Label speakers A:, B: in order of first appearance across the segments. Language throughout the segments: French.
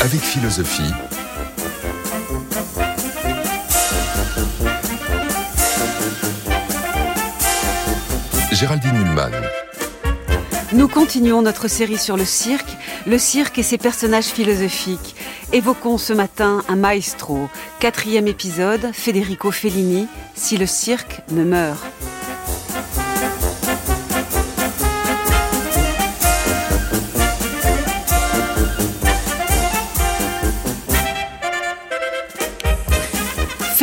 A: Avec philosophie. Géraldine Mulman.
B: Nous continuons notre série sur le cirque, le cirque et ses personnages philosophiques. Évoquons ce matin un maestro. Quatrième épisode, Federico Fellini, Si le cirque ne meurt.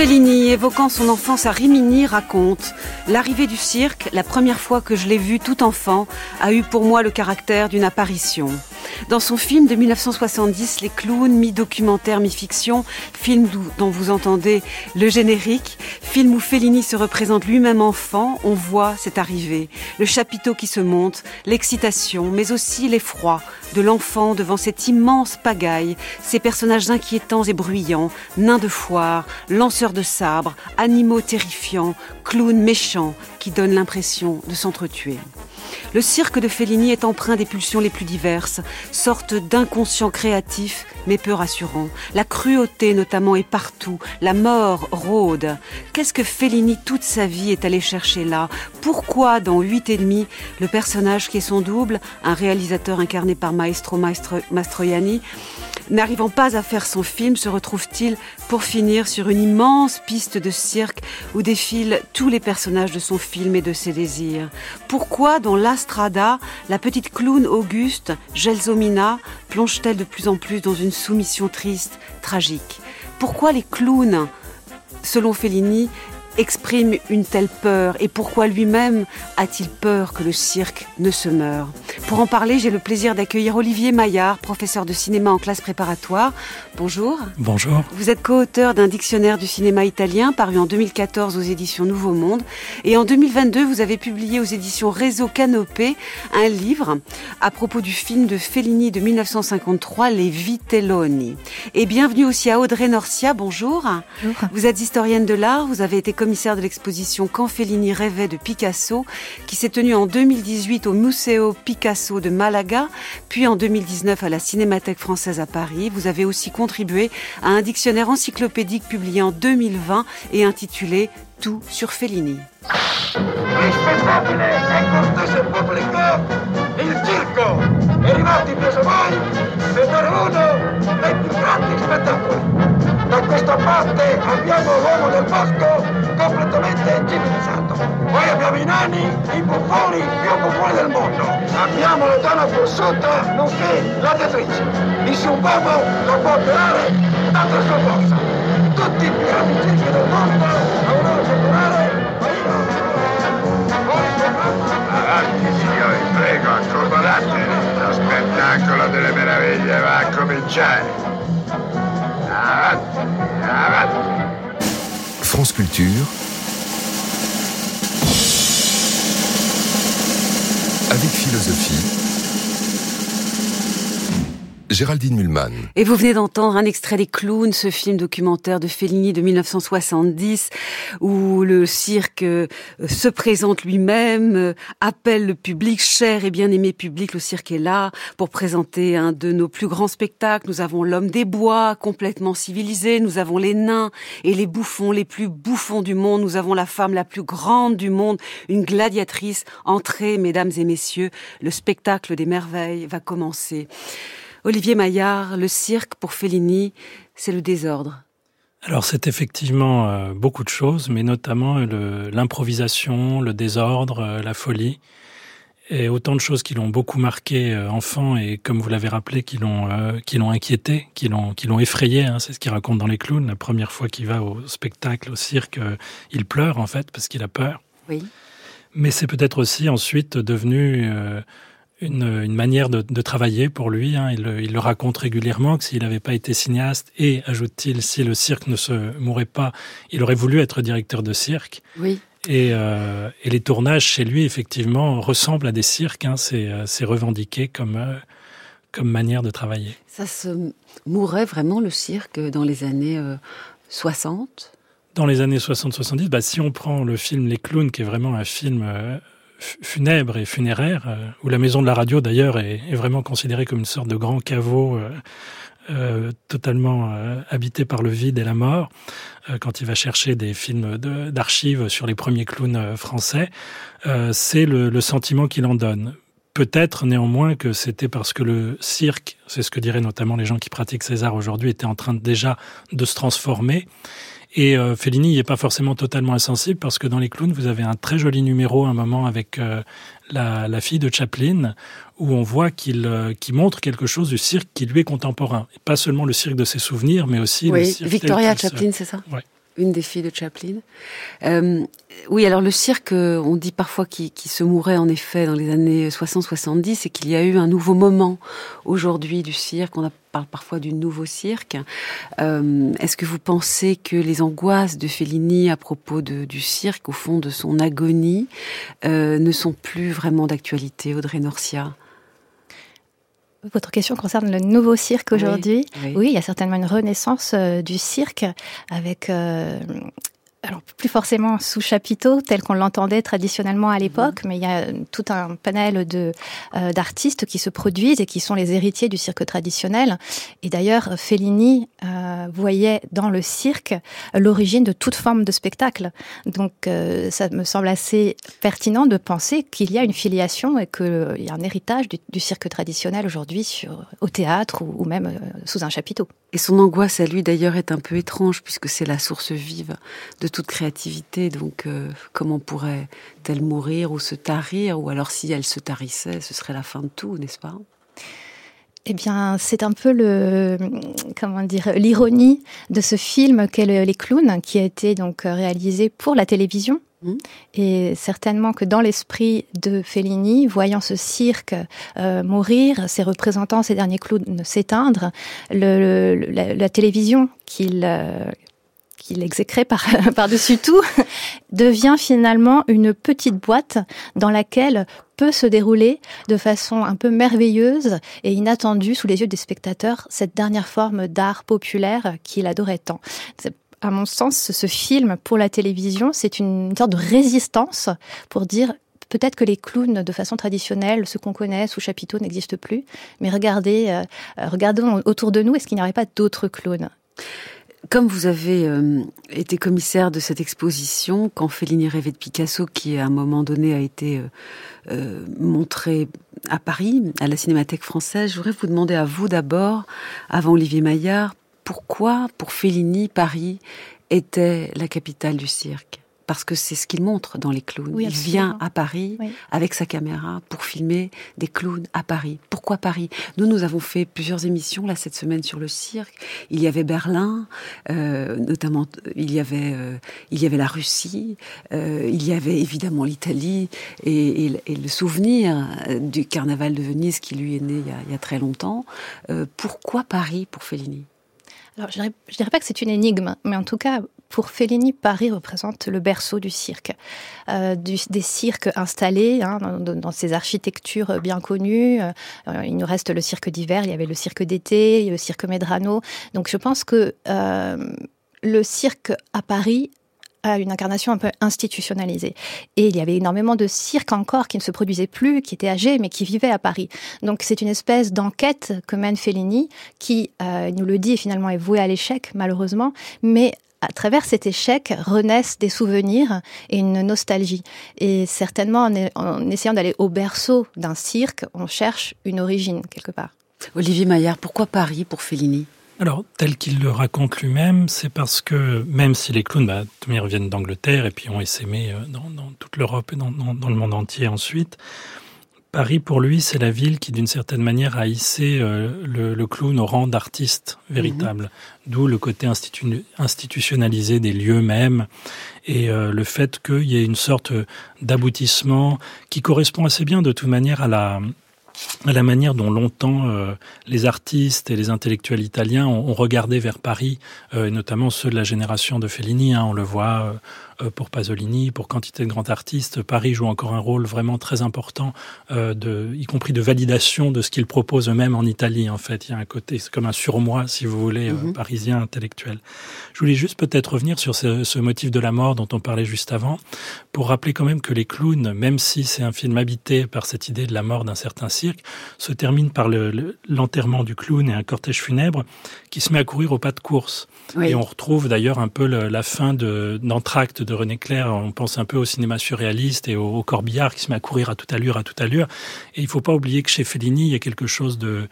B: Fellini, évoquant son enfance à Rimini, raconte L'arrivée du cirque, la première fois que je l'ai vu tout enfant, a eu pour moi le caractère d'une apparition. Dans son film de 1970, Les clowns, mi-documentaire, mi-fiction, film dont vous entendez le générique, film où Fellini se représente lui-même enfant, on voit cette arrivée, le chapiteau qui se monte, l'excitation, mais aussi l'effroi de l'enfant devant cette immense pagaille, ces personnages inquiétants et bruyants, nains de foire, lanceurs de sabres, animaux terrifiants, clowns méchants qui donnent l'impression de s'entretuer. Le cirque de Fellini est empreint des pulsions les plus diverses, sorte d'inconscient créatif, mais peu rassurant. La cruauté notamment est partout, la mort rôde. Qu'est-ce que Fellini toute sa vie est allé chercher là? Pourquoi dans Huit et demi, le personnage qui est son double, un réalisateur incarné par Maestro Mastroianni, n'arrivant pas à faire son film, se retrouve-t-il pour finir sur une immense piste de cirque où défilent tous les personnages de son film et de ses désirs Pourquoi dans l'Astrada, la petite clown Auguste, Gelsomina, plonge-t-elle de plus en plus dans une soumission triste, tragique Pourquoi les clowns selon Fellini, exprime une telle peur et pourquoi lui-même a-t-il peur que le cirque ne se meure Pour en parler, j'ai le plaisir d'accueillir Olivier Maillard, professeur de cinéma en classe préparatoire. Bonjour.
C: Bonjour.
B: Vous êtes co-auteur d'un dictionnaire du cinéma italien paru en 2014 aux éditions Nouveau Monde et en 2022 vous avez publié aux éditions Réseau Canopé un livre à propos du film de Fellini de 1953 Les Vitelloni. Et bienvenue aussi à Audrey Norcia. Bonjour.
D: Bonjour.
B: Vous êtes historienne de l'art, vous avez été commissaire de l'exposition Quand Fellini rêvait de Picasso, qui s'est tenue en 2018 au Museo Picasso de Malaga, puis en 2019 à la Cinémathèque française à Paris. Vous avez aussi contribué à un dictionnaire encyclopédique publié en 2020 et intitulé Tout sur Fellini.
E: Il circo è arrivato preso voi per uno dei più grandi spettacoli. Da questa parte abbiamo l'uomo del bosco completamente civilizzato. Poi abbiamo i nani, i buffoni più buffoni del mondo. Abbiamo la donna forzuta, nonché la teatrice. Nessun uomo lo può operare tanto sua forza. Tutti i circhi del mondo a un'ora secolare
F: Avanti signori, prego, accomodate. Lo spettacolo delle meraviglie va a cominciare. Avanti, avanti.
A: France Culture avec philosophie. Géraldine Mulman.
B: Et vous venez d'entendre un extrait des Clowns, ce film documentaire de Fellini de 1970, où le cirque euh, se présente lui-même, euh, appelle le public, cher et bien-aimé public, le cirque est là pour présenter un de nos plus grands spectacles. Nous avons l'homme des bois, complètement civilisé, nous avons les nains et les bouffons les plus bouffons du monde, nous avons la femme la plus grande du monde, une gladiatrice. Entrez, mesdames et messieurs, le spectacle des merveilles va commencer. Olivier Maillard, le cirque pour Fellini, c'est le désordre.
C: Alors c'est effectivement euh, beaucoup de choses, mais notamment l'improvisation, le, désordre, euh, la folie, et autant de choses qui l'ont beaucoup marqué euh, enfant et comme vous l'avez rappelé, qui l'ont qui l'ont inquiété, qui l'ont qui l'ont effrayé. Hein, c'est ce qu'il raconte dans les clowns. La première fois qu'il va au spectacle, au cirque, il pleure en fait parce qu'il a peur.
B: Oui.
C: Mais c'est peut-être aussi ensuite devenu une, une, manière de, de, travailler pour lui. Hein. Il, il, le raconte régulièrement que s'il n'avait pas été cinéaste et, ajoute-t-il, si le cirque ne se mourait pas, il aurait voulu être directeur de cirque.
B: Oui.
C: Et, euh, et les tournages chez lui, effectivement, ressemblent à des cirques. Hein. C'est revendiqué comme, euh, comme manière de travailler.
B: Ça se mourait vraiment le cirque dans les années euh, 60
C: Dans les années 60-70, bah, si on prend le film Les Clowns, qui est vraiment un film euh, funèbre et funéraire, où la maison de la radio d'ailleurs est, vraiment considérée comme une sorte de grand caveau euh, totalement euh, habité par le vide et la mort, euh, quand il va chercher des films d'archives sur les premiers clowns français, c'est le, le, sentiment qu'il en donne. Peut-être néanmoins que c'était parce que le cirque, c'est ce que diraient notamment les gens qui pratiquent César aujourd'hui, était en train déjà de se transformer. Et Fellini n'y est pas forcément totalement insensible parce que dans les clowns, vous avez un très joli numéro, un moment avec la, la, fille de Chaplin, où on voit qu'il euh, montre quelque chose du cirque qui lui est contemporain. Et pas seulement le cirque de ses souvenirs, mais aussi
B: oui,
C: le cirque.
B: Victoria Chaplin, c'est ça?
C: Oui.
B: Une des filles de Chaplin. Euh, oui, alors le cirque, euh, on dit parfois qu'il se mourait en effet dans les années 60-70 et qu'il y a eu un nouveau moment aujourd'hui du cirque. On parle parfois du nouveau cirque. Euh, Est-ce que vous pensez que les angoisses de Fellini à propos du cirque, au fond de son agonie, ne sont plus vraiment d'actualité, Audrey Norcia?
D: Votre question concerne le nouveau cirque aujourd'hui. Oui, il y a certainement une renaissance euh, du cirque avec euh, alors plus forcément sous chapiteau tel qu'on l'entendait traditionnellement à l'époque, mhm. mais il y a tout un panel de euh, d'artistes qui se produisent et qui sont les héritiers du cirque traditionnel. Et d'ailleurs, Fellini euh, voyait dans le cirque l'origine de toute forme de spectacle. Donc, euh, ça me semble assez pertinent de penser qu'il y a une filiation et qu'il y a un héritage du, du cirque traditionnel aujourd'hui au théâtre ou, ou même sous un chapiteau.
B: Et son angoisse à lui d'ailleurs est un peu étrange puisque c'est la source vive de toute créativité. Donc euh, comment pourrait-elle mourir ou se tarir Ou alors si elle se tarissait, ce serait la fin de tout, n'est-ce pas?
D: Eh bien, c'est un peu le, comment dire, l'ironie de ce film qu'est Les Clowns, qui a été donc réalisé pour la télévision Mmh. Et certainement que dans l'esprit de Fellini, voyant ce cirque euh, mourir, ses représentants, ses derniers clowns s'éteindre, le, la, la, télévision qu'il euh, qu'il exécrait par, par-dessus tout, devient finalement une petite boîte dans laquelle peut se dérouler de façon un peu merveilleuse et inattendue sous les yeux des spectateurs cette dernière forme d'art populaire qu'il adorait tant. À mon sens, ce film pour la télévision, c'est une sorte de résistance pour dire peut-être que les clowns de façon traditionnelle, ce qu'on connaît sous chapiteau, n'existent plus, mais regardez, euh, regardons autour de nous, est-ce qu'il n'y aurait pas d'autres clowns?
B: Comme vous avez euh, été commissaire de cette exposition, quand Fellini rêvait de Picasso, qui à un moment donné a été euh, euh montré à Paris, à la Cinémathèque française, je voudrais vous demander à vous d'abord, avant Olivier Maillard, pourquoi, pour Fellini, Paris était la capitale du cirque? Parce que c'est ce qu'il montre dans les clowns. il vient à Paris avec sa caméra pour filmer des clowns à Paris. Pourquoi Paris? Nous, nous avons fait plusieurs émissions là cette semaine sur le cirque. Il y avait Berlin, euh, notamment. Il y avait, euh, il y avait la Russie. Euh, il y avait évidemment l'Italie et, et, et, le souvenir du carnaval de Venise qui lui est né il y a, il y a très longtemps. pourquoi Paris pour Fellini?
D: Alors, je dirais, dirais pas que c'est une énigme, mais en tout cas, pour Fellini, Paris représente le berceau du cirque, euh, des cirques installés hein, dans, ces architectures bien connues. Euh, il nous reste le cirque d'hiver, il y avait le cirque d'été, le cirque Medrano. Donc, je pense que euh, le cirque à Paris une incarnation un peu institutionnalisée. Et il y avait énormément de cirques encore qui ne se produisaient plus, qui étaient âgés, mais qui vivaient à Paris. Donc c'est une espèce d'enquête que mène Fellini, qui, euh, nous le dit, finalement est vouée à l'échec, malheureusement, mais à travers cet échec renaissent des souvenirs et une nostalgie. Et certainement, en, en essayant d'aller au berceau d'un cirque, on cherche une origine quelque part.
B: Olivier Maillard, pourquoi Paris pour Fellini?
C: Alors, tel qu'il le raconte lui-même, c'est parce que même si les clowns, bah, viennent d'Angleterre et puis ont essaimé euh, dans, dans toute l'Europe et dans, dans, dans, le monde entier ensuite, Paris, pour lui, c'est la ville qui, d'une certaine manière, a hissé euh, le, le, clown au rang d'artiste véritable. Mmh. D'où le côté institu institutionnalisé des lieux mêmes et euh, le fait qu'il y ait une sorte d'aboutissement qui correspond assez bien, de toute manière, à la à la manière dont longtemps euh, les artistes et les intellectuels italiens ont, ont regardé vers Paris, euh, et notamment ceux de la génération de Fellini. Hein, on le voit pour Pasolini, pour quantité de grands artistes. Paris joue encore un rôle vraiment très important, de, y compris de validation de ce qu'ils proposent eux-mêmes en Italie. En fait, il y a un côté, c'est comme un surmoi, si vous voulez, mhm. parisien intellectuel. Je voulais juste peut-être revenir sur ce, ce motif de la mort dont on parlait juste avant, pour rappeler quand même que les clowns, même si c'est un film habité par cette idée de la mort d'un certain cirque, se termine par l'enterrement du clown et un cortège funèbre qui se met à courir au pas de course. Et on retrouve d'ailleurs un peu la fin d'Entracte de, René Clair. On pense un peu au cinéma surréaliste et au, corbillard qui se met à courir à toute allure, à toute allure. Et il faut pas oublier que chez Fellini, il y a quelque chose de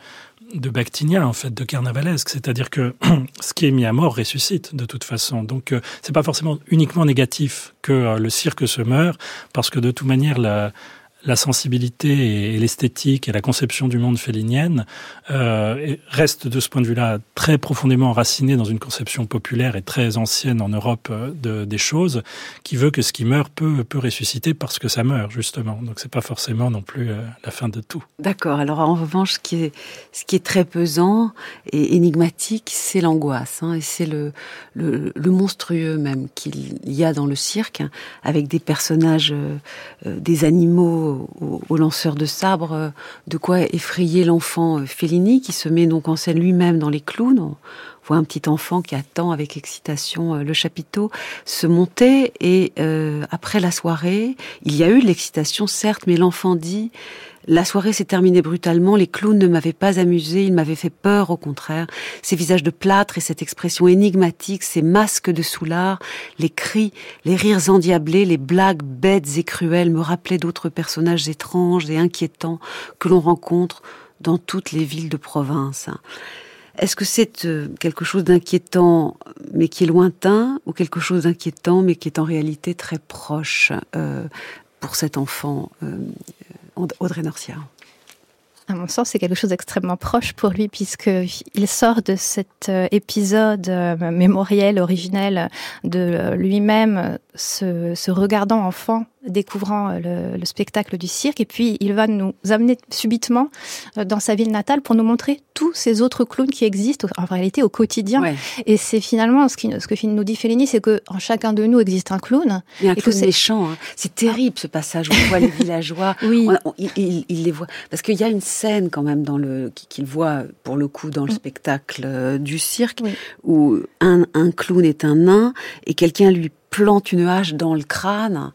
C: de Bactinien, en fait, de carnavalesque. C'est-à-dire que ce qui est mis à mort ressuscite, de toute façon. Donc, euh, c'est pas forcément uniquement négatif que euh, le cirque se meurt, parce que de toute manière, la, la sensibilité et l'esthétique et la conception du monde félinienne euh, reste de ce point de vue-là très profondément enracinée dans une conception populaire et très ancienne en Europe euh, de, des choses, qui veut que ce qui meurt peut, peut ressusciter parce que ça meurt justement. Donc c'est pas forcément non plus euh, la fin de tout.
B: D'accord. Alors en revanche, ce qui est, très pesant et énigmatique, c'est l'angoisse hein, et c'est le, monstrueux même qu'il y a dans le cirque, avec des personnages, euh, des animaux au, lanceur de sabre, euh, de quoi effrayer l'enfant euh, Fellini, qui se met donc en scène lui-même dans les clowns. On voit un petit enfant qui attend avec excitation euh, le chapiteau se monter et après la soirée, il y a eu de l'excitation certes, mais l'enfant dit la soirée s'est terminée brutalement, les clowns ne m'avaient pas amusé, ils m'avaient fait peur au contraire. Ces visages de plâtre et cette expression énigmatique, ces masques de soulard, les cris, les rires endiablés, les blagues bêtes et cruelles me rappelaient d'autres personnages étranges et inquiétants que l'on rencontre dans toutes les villes de province. Est-ce que c'est euh, quelque chose d'inquiétant mais qui est lointain ou quelque chose d'inquiétant mais qui est en réalité très proche euh, pour cet enfant euh, Audrey Norcia.
D: À mon sens, c'est quelque chose d'extrêmement proche pour lui, puisqu'il sort de cet euh, épisode euh, mémoriel, originel de lui-même, se, se, regardant enfant découvrant euh, le, spectacle du cirque. Et puis, il va nous amener subitement euh, dans sa ville natale pour nous montrer tous ces autres clowns qui existent en réalité au quotidien. Et c'est finalement ce, qui, ce que nous dit Fellini, c'est que en chacun de nous existe un clown.
B: Il y a un clown méchant. Hein. C'est terrible ce passage où on voit les villageois.
D: Oui.
B: il, les voit parce qu'il y a une scène quand même dans le qu'il voit pour le coup dans le mm. spectacle euh, du cirque où un, un clown est un nain et quelqu'un lui plante une hache dans le crâne.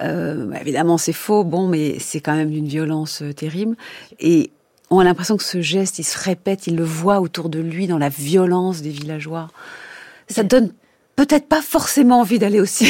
B: Euh, bah, évidemment, c'est faux, bon, mais c'est quand même d'une violence euh, terrible. Et on a l'impression que ce geste, il se répète, il le voit autour de lui dans la violence des villageois. Ça donne peut-être pas forcément envie d'aller aussi.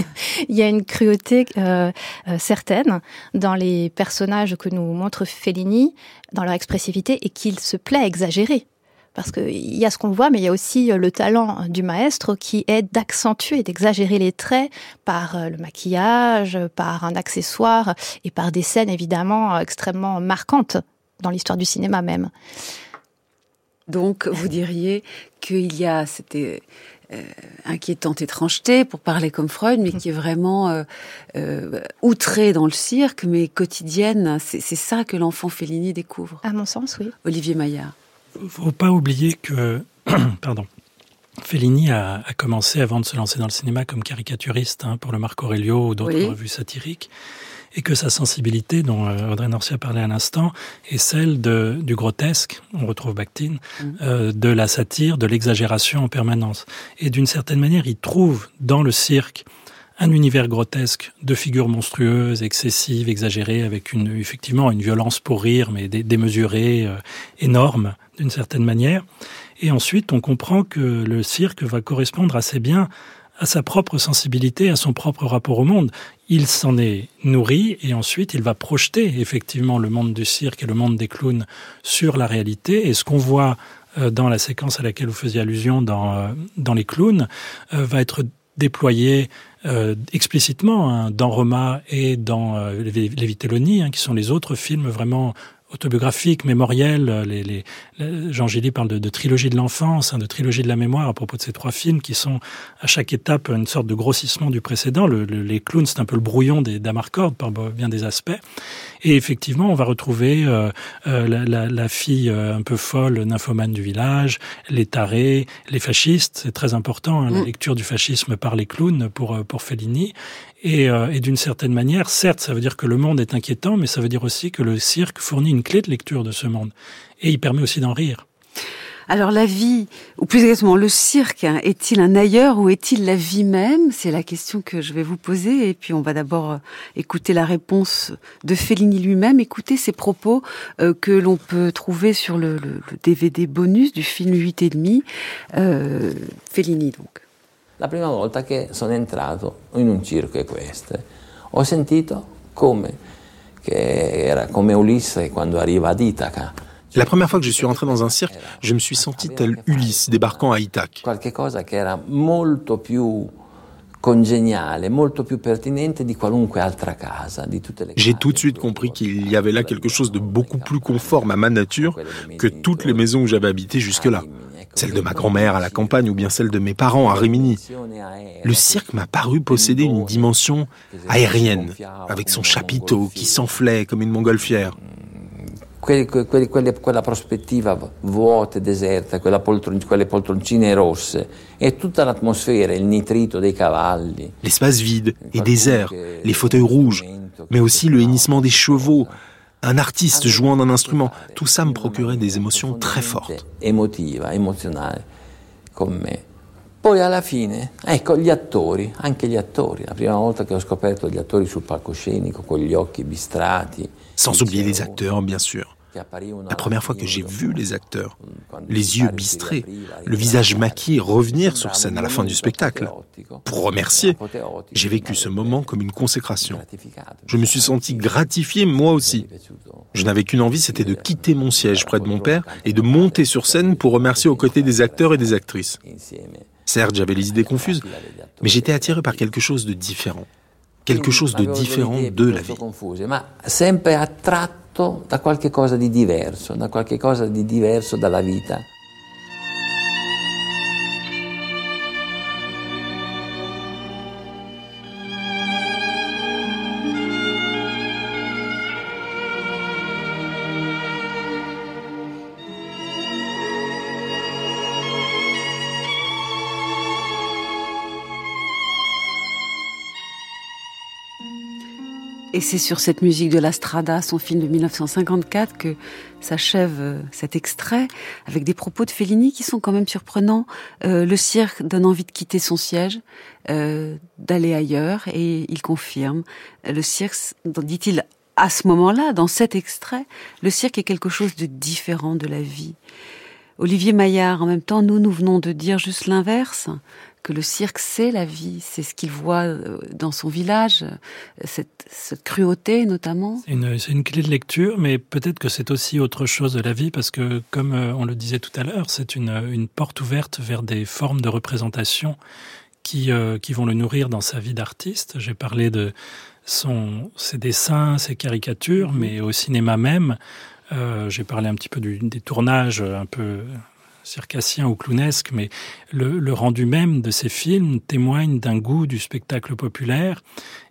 D: il y a une cruauté euh, euh, certaine dans les personnages que nous montre Fellini, dans leur expressivité, et qu'il se plaît à exagérer parce qu'il y a ce qu'on voit, mais il y a aussi euh, le talent du maestro qui est d'accentuer, d'exagérer les traits par euh, le maquillage, par un accessoire et par des scènes évidemment extrêmement marquantes dans l'histoire du cinéma même.
B: Donc, vous diriez qu'il y a cette euh, inquiétante étrangeté, pour parler comme Freud, mais qui est vraiment euh, outrée dans le cirque, mais quotidienne. C'est ça que l'enfant Fellini découvre.
D: À mon sens, oui.
B: Olivier Maillard
C: faut pas oublier que, pardon, Fellini a, commencé avant de se lancer dans le cinéma comme caricaturiste hein, pour le Marc Aurelio ou d'autres revues satiriques, et que sa sensibilité, dont euh, Audrey Norcia parlait à l'instant, est celle de, du grotesque, on retrouve Bakhtin, mm. euh, de la satire, de l'exagération en permanence. Et d'une certaine manière, il trouve dans le cirque un univers grotesque de figures monstrueuses, excessives, exagérées, avec une, effectivement une violence pour rire, mais démesurée, euh, énorme d'une certaine manière. Et ensuite, on comprend que le cirque va correspondre assez bien à sa propre sensibilité, à son propre rapport au monde. Il s'en est nourri et ensuite il va projeter effectivement le monde du cirque et le monde des clowns sur la réalité. Et ce qu'on voit euh, dans la séquence à laquelle vous faisiez allusion dans, euh, dans les clowns euh, va être déployé explicitement hein, dans Roma et dans les, Vitelloni, hein, qui sont les autres films vraiment autobiographiques, mémoriels. Les, les, Jean Gilly parle de, de trilogie de l'enfance, hein, de trilogie de la mémoire à propos de ces trois films qui sont à chaque étape une sorte de grossissement du précédent. Le, les clowns, c'est un peu le brouillon des d'Amarcord par bien des aspects. Et effectivement, on va retrouver euh, euh, la, la, la, fille euh, un peu folle, nymphomane du village, les tarés, les fascistes. C'est très important, hein, la mm. lecture du fascisme par les clowns pour, pour Fellini. Et, et d'une certaine manière, certes, ça veut dire que le monde est inquiétant, mais ça veut dire aussi que le cirque fournit une clé de lecture de ce monde. Et il permet aussi d'en rire.
B: Alors la vie, ou plus exactement le cirque, hein, est-il un ailleurs ou est-il la vie même? C'est la question que je vais vous poser. Et puis on va d'abord euh, écouter la réponse de Fellini lui-même, écouter ses propos euh, que l'on peut trouver sur le, DVD bonus du film 8 et demi. Euh, Fellini donc.
G: La prima volta che sono entrato in un circo e questo, ho sentito come che era come Ulisse quando arriva ad Itaca.
H: La première fois que je suis rentré dans un cirque, je me suis senti tel Ulysse débarquant à Ithaque. J'ai tout de suite compris qu'il y avait là quelque chose de beaucoup plus conforme à ma nature que toutes les maisons où j'avais habité jusque-là. Celle de ma grand-mère à la campagne ou bien celle de mes parents à Rimini. Le cirque m'a paru posséder une dimension aérienne, avec son chapiteau qui s'enflait comme une montgolfière.
G: Quelli, quelli, quelli, quella prospettiva vuota e deserta, poltron, quelle poltroncine rosse, e tutta l'atmosfera, il nitrito dei cavalli.
H: L'espace vide et désert, les fauteuils rouges, mais aussi le hennissement des chevaux, un artiste jouant d'un instrument, tout ça me procurait des émotions très fortes.
G: Emotiva, emozionale, con me. Poi alla fine, ecco, gli attori, anche gli attori, la prima volta che ho scoperto gli attori sul palcoscenico, con gli occhi bistrati.
H: Sans oublier les acteurs, bien sûr. La première fois que j'ai vu les acteurs, les yeux bistrés, le visage maquillé revenir sur scène à la fin du spectacle, pour remercier, j'ai vécu ce moment comme une consécration. Je me suis senti gratifié moi aussi. Je n'avais qu'une envie, c'était de quitter mon siège près de mon père et de monter sur scène pour remercier aux côtés des acteurs et des actrices. Certes, j'avais les idées confuses, mais j'étais attiré par quelque chose de différent. Quelque chose de différent de la vie.
G: da qualche cosa di diverso, da qualche cosa di diverso dalla vita.
B: Et c'est sur cette musique de la Strada, son film de 1954, que s'achève euh, cet extrait, avec des propos de Fellini qui sont quand même surprenants. Euh, le cirque donne envie de quitter son siège, euh, d'aller ailleurs, et il confirme. Le cirque, dit-il, à ce moment-là, dans cet extrait, le cirque est quelque chose de différent de la vie. Olivier Maillard, en même temps, nous, nous venons de dire juste l'inverse que le cirque, c'est la vie, c'est ce qu'il voit euh, dans son village, cette, cette cruauté notamment.
C: C'est une, une, clé de lecture, mais peut-être que c'est aussi autre chose de la vie, parce que comme euh, on le disait tout à l'heure, c'est une, une, porte ouverte vers des formes de représentation qui, euh, qui vont le nourrir dans sa vie d'artiste. J'ai parlé de son, ses dessins, ses caricatures, mm-hmm. mais au cinéma même. Euh, J'ai parlé un petit peu du, des tournages un peu circassien ou clownesque, mais le, le, rendu même de ces films témoigne d'un goût du spectacle populaire.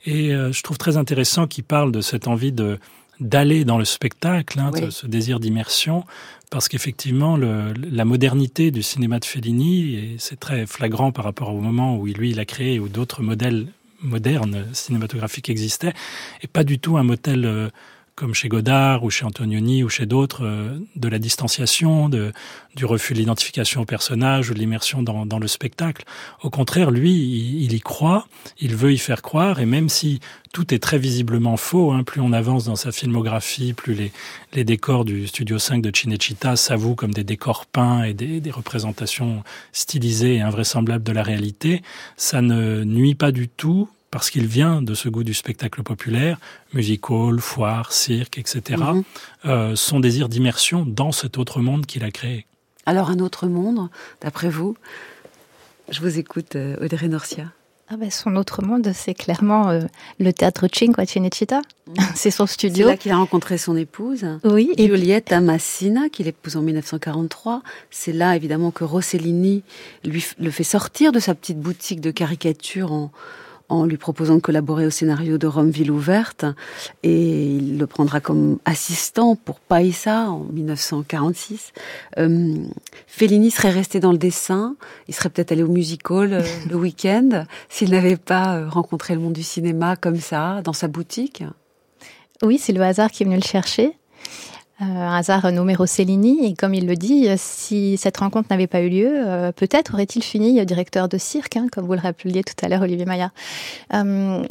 C: Et euh, je trouve très intéressant qu'il parle de cette envie de d'aller dans le spectacle, hein, oui. ce, désir d'immersion, parce qu'effectivement, la modernité du cinéma de Fellini, et c'est très flagrant par rapport au moment où lui, il a créé, où d'autres modèles modernes cinématographiques existaient, et pas du tout un modèle euh, comme chez Godard ou chez Antonioni ou chez d'autres, euh, de la distanciation, du refus de l'identification au personnage ou de l'immersion dans, le spectacle. Au contraire, lui, il, y croit, il veut y faire croire, et même si tout est très visiblement faux, hein, plus on avance dans sa filmographie, plus les, décors du Studio 5 de Cinecittà s'avouent comme des décors peints et des représentations stylisées et invraisemblables de la réalité, ça ne nuit pas du tout parce qu'il vient de ce goût du spectacle populaire, musical, foire, cirque, etc., -hmm. euh, son désir d'immersion dans cet autre monde qu'il a créé.
B: Alors un autre monde, d'après vous? Je vous écoute, euh, Audrey Norcia.
D: Ah ben, son autre monde, c'est clairement euh, le théâtre Cinque à Cinecittà. Mmh. C'est son studio.
B: C'est là qu'il a rencontré son épouse,
D: oui,
B: Giulietta et... Massina, qu'il épouse en 1943. C'est là, évidemment, que Rossellini lui le fait sortir de sa petite boutique de caricature en, en lui proposant de collaborer au scénario de Rome Ville ouverte et il le prendra comme assistant pour Paisa en 1946. Euh, Fellini serait resté dans le dessin, il serait peut-être allé au music hall euh, le week-end s'il n'avait pas euh, rencontré le monde du cinéma comme ça dans sa boutique.
D: Oui, c'est le hasard qui est venu le chercher. Euh, un hasard nommé Rossellini, et comme il le dit, si cette rencontre n'avait pas eu lieu, euh, peut-être aurait-il fini directeur de cirque, hein, comme vous le rappeliez tout à l'heure, Olivier Maillard. Euh,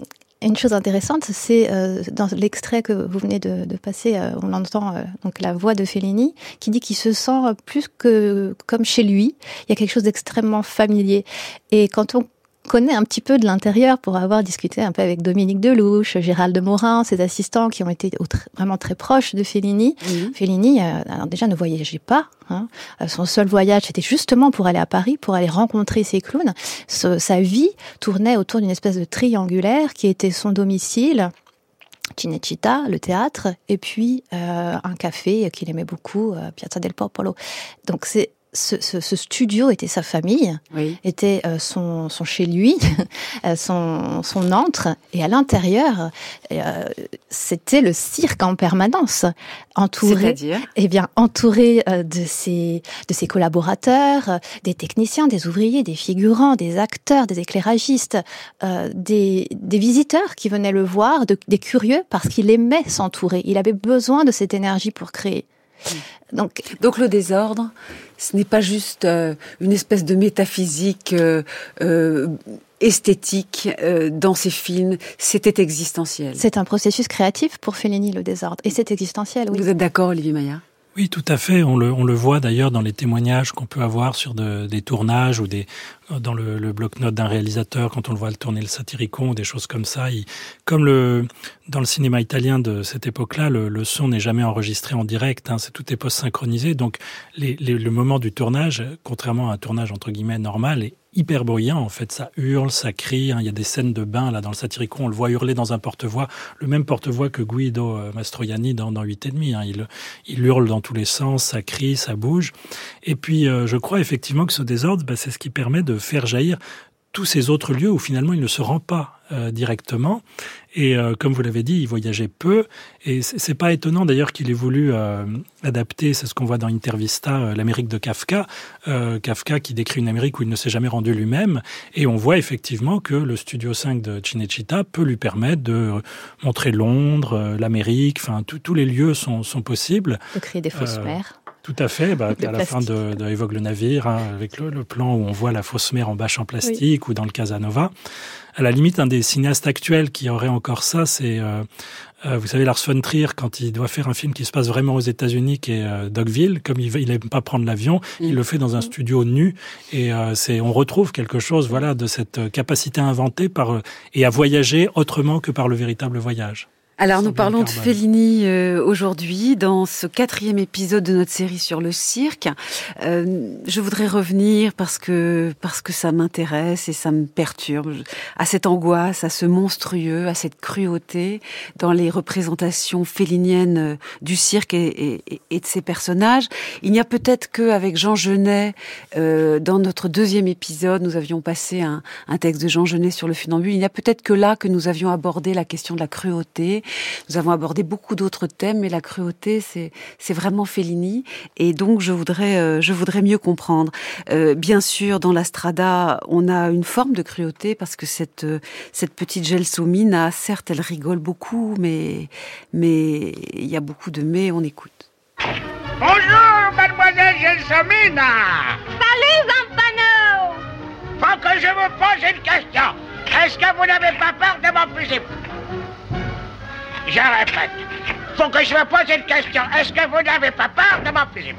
D: une chose intéressante, c'est dans l'extrait que vous venez de, passer, on entend donc la voix de Fellini qui dit qu'il se sent plus que comme chez lui. Il y a quelque chose d'extrêmement familier. Et quand on connaît un petit peu de l'intérieur pour avoir discuté un peu avec Dominique Delouche, Gérald de Morin, ses assistants qui ont été vraiment très proches de Fellini. Fellini, euh, déjà, ne voyageait pas. Hein. Euh, son seul voyage, c'était justement pour aller à Paris, pour aller rencontrer ses clowns. sa vie tournait autour d'une espèce de triangulaire qui était son domicile. Cinecittà, le théâtre, et puis euh, un café qu'il aimait beaucoup, Piazza del Popolo. Donc c'est ce, studio était sa famille, était euh, son, chez lui, euh, son, son antre, et à l'intérieur, euh, c'était le cirque en permanence, entouré, eh bien entouré de ses de ses collaborateurs, des techniciens, des ouvriers, des figurants, des acteurs, des éclairagistes, des, des visiteurs qui venaient le voir, des curieux parce qu'il aimait s'entourer. Il avait besoin de cette énergie pour créer.
B: Donc, donc le désordre, ce n'est pas juste euh, une espèce de métaphysique euh, euh, esthétique dans ces films, c'était existentiel.
D: C'est un processus créatif pour Fellini, le désordre, et c'est existentiel. Oui.
B: Vous êtes d'accord, Olivier Maillard?
C: Oui, tout à fait. On le, voit d'ailleurs dans les témoignages qu'on peut avoir sur des tournages ou dans le, bloc-notes d'un réalisateur quand on le voit tourner le Satyricon ou des choses comme ça. Comme dans le cinéma italien de cette époque-là, le, son n'est jamais enregistré en direct. Hein, c'est tout est post-synchronisé. Donc le moment du tournage, contrairement à un tournage entre guillemets normal, est hyper bruyant. En fait, ça hurle, ça crie. Hein. Il y a des scènes de bain là dans le Satyricon. On le voit hurler dans un porte-voix, le même porte-voix que Guido euh, Mastroianni dans, dans 8 et demi. Hein. Il, il hurle dans tous les sens, ça crie, ça bouge. Et puis, euh, je crois effectivement que ce désordre, bah, c'est ce qui permet de faire jaillir tous ces autres lieux où finalement il ne se rend pas euh, directement. Et euh, comme vous l'avez dit, il voyageait peu. Et c'est pas étonnant d'ailleurs qu'il ait voulu euh, adapter, c'est ce qu'on voit dans Intervista, l'Amérique de Kafka. Kafka qui décrit une Amérique où il ne s'est jamais rendu lui-même. Et on voit effectivement que le Studio 5 de Cinecittà peut lui permettre de montrer Londres, l'Amérique, enfin tous les lieux sont, sont possibles.
D: De créer des fausses mers.
C: Tout à fait. Bah, à la fin de, de Évoque le navire, hein, avec le, plan où on voit la fausse mer en bâche en plastique ou dans le Casanova. À la limite, un des cinéastes actuels qui aurait encore ça, c'est, euh, euh, vous savez, Lars von Trier, quand il doit faire un film qui se passe vraiment aux États-Unis, qui est euh, Dogville, comme il, il aime pas prendre l'avion, il mm. le fait dans un mm. studio nu, et c'est, on retrouve quelque chose, voilà, de cette capacité à inventer par et à voyager autrement que par le véritable voyage.
B: Alors nous parlons de Fellini euh, aujourd'hui dans ce quatrième épisode de notre série sur le cirque. Euh, je voudrais revenir parce que parce que ça m'intéresse et ça me perturbe à cette angoisse, à ce monstrueux, à cette cruauté dans les représentations felliniennes euh, du cirque et, et, et de ses personnages. Il n'y a peut-être que avec Jean Genet euh, dans notre deuxième épisode, nous avions passé un, un texte de Jean Genet sur le funambule. Il n'y a peut-être que là que nous avions abordé la question de la cruauté nous avons abordé beaucoup d'autres thèmes, mais la cruauté, c'est c'est vraiment Fellini, et donc je voudrais euh, je voudrais mieux comprendre. Euh, bien sûr, dans la Strada, on a une forme de cruauté parce que cette euh, cette petite Gelsomina, certes, elle rigole beaucoup, mais mais il y a beaucoup de mais. On écoute.
I: Bonjour, mademoiselle Gelsomina.
J: Salut, Zampano.
I: Faut que je vous pose une question. Est-ce que vous n'avez pas peur de mon fusil? Je répète. Faut que je me pose une question. Est-ce que vous n'avez pas peur de mon fusil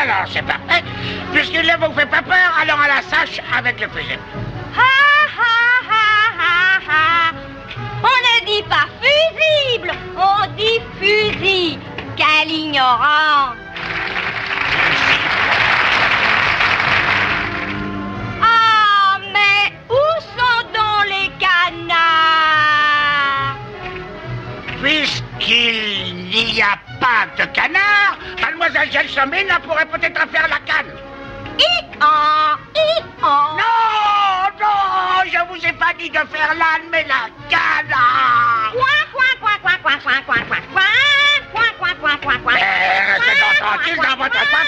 I: Alors, c'est parfait. Puisqu'il ne vous fait pas peur, allons à la sache avec le fusil.
J: Ha, ha, ha, ha, ha. On ne dit pas fusible, on dit fusil. Quel ignorant
I: Puisqu'il n'y a pas de canard, mademoiselle Gelsomine pourrait peut-être faire la canne. Non, non, je vous ai pas dit de faire l'âne, mais la gala. Eh, restez donc tranquille dans votre coin.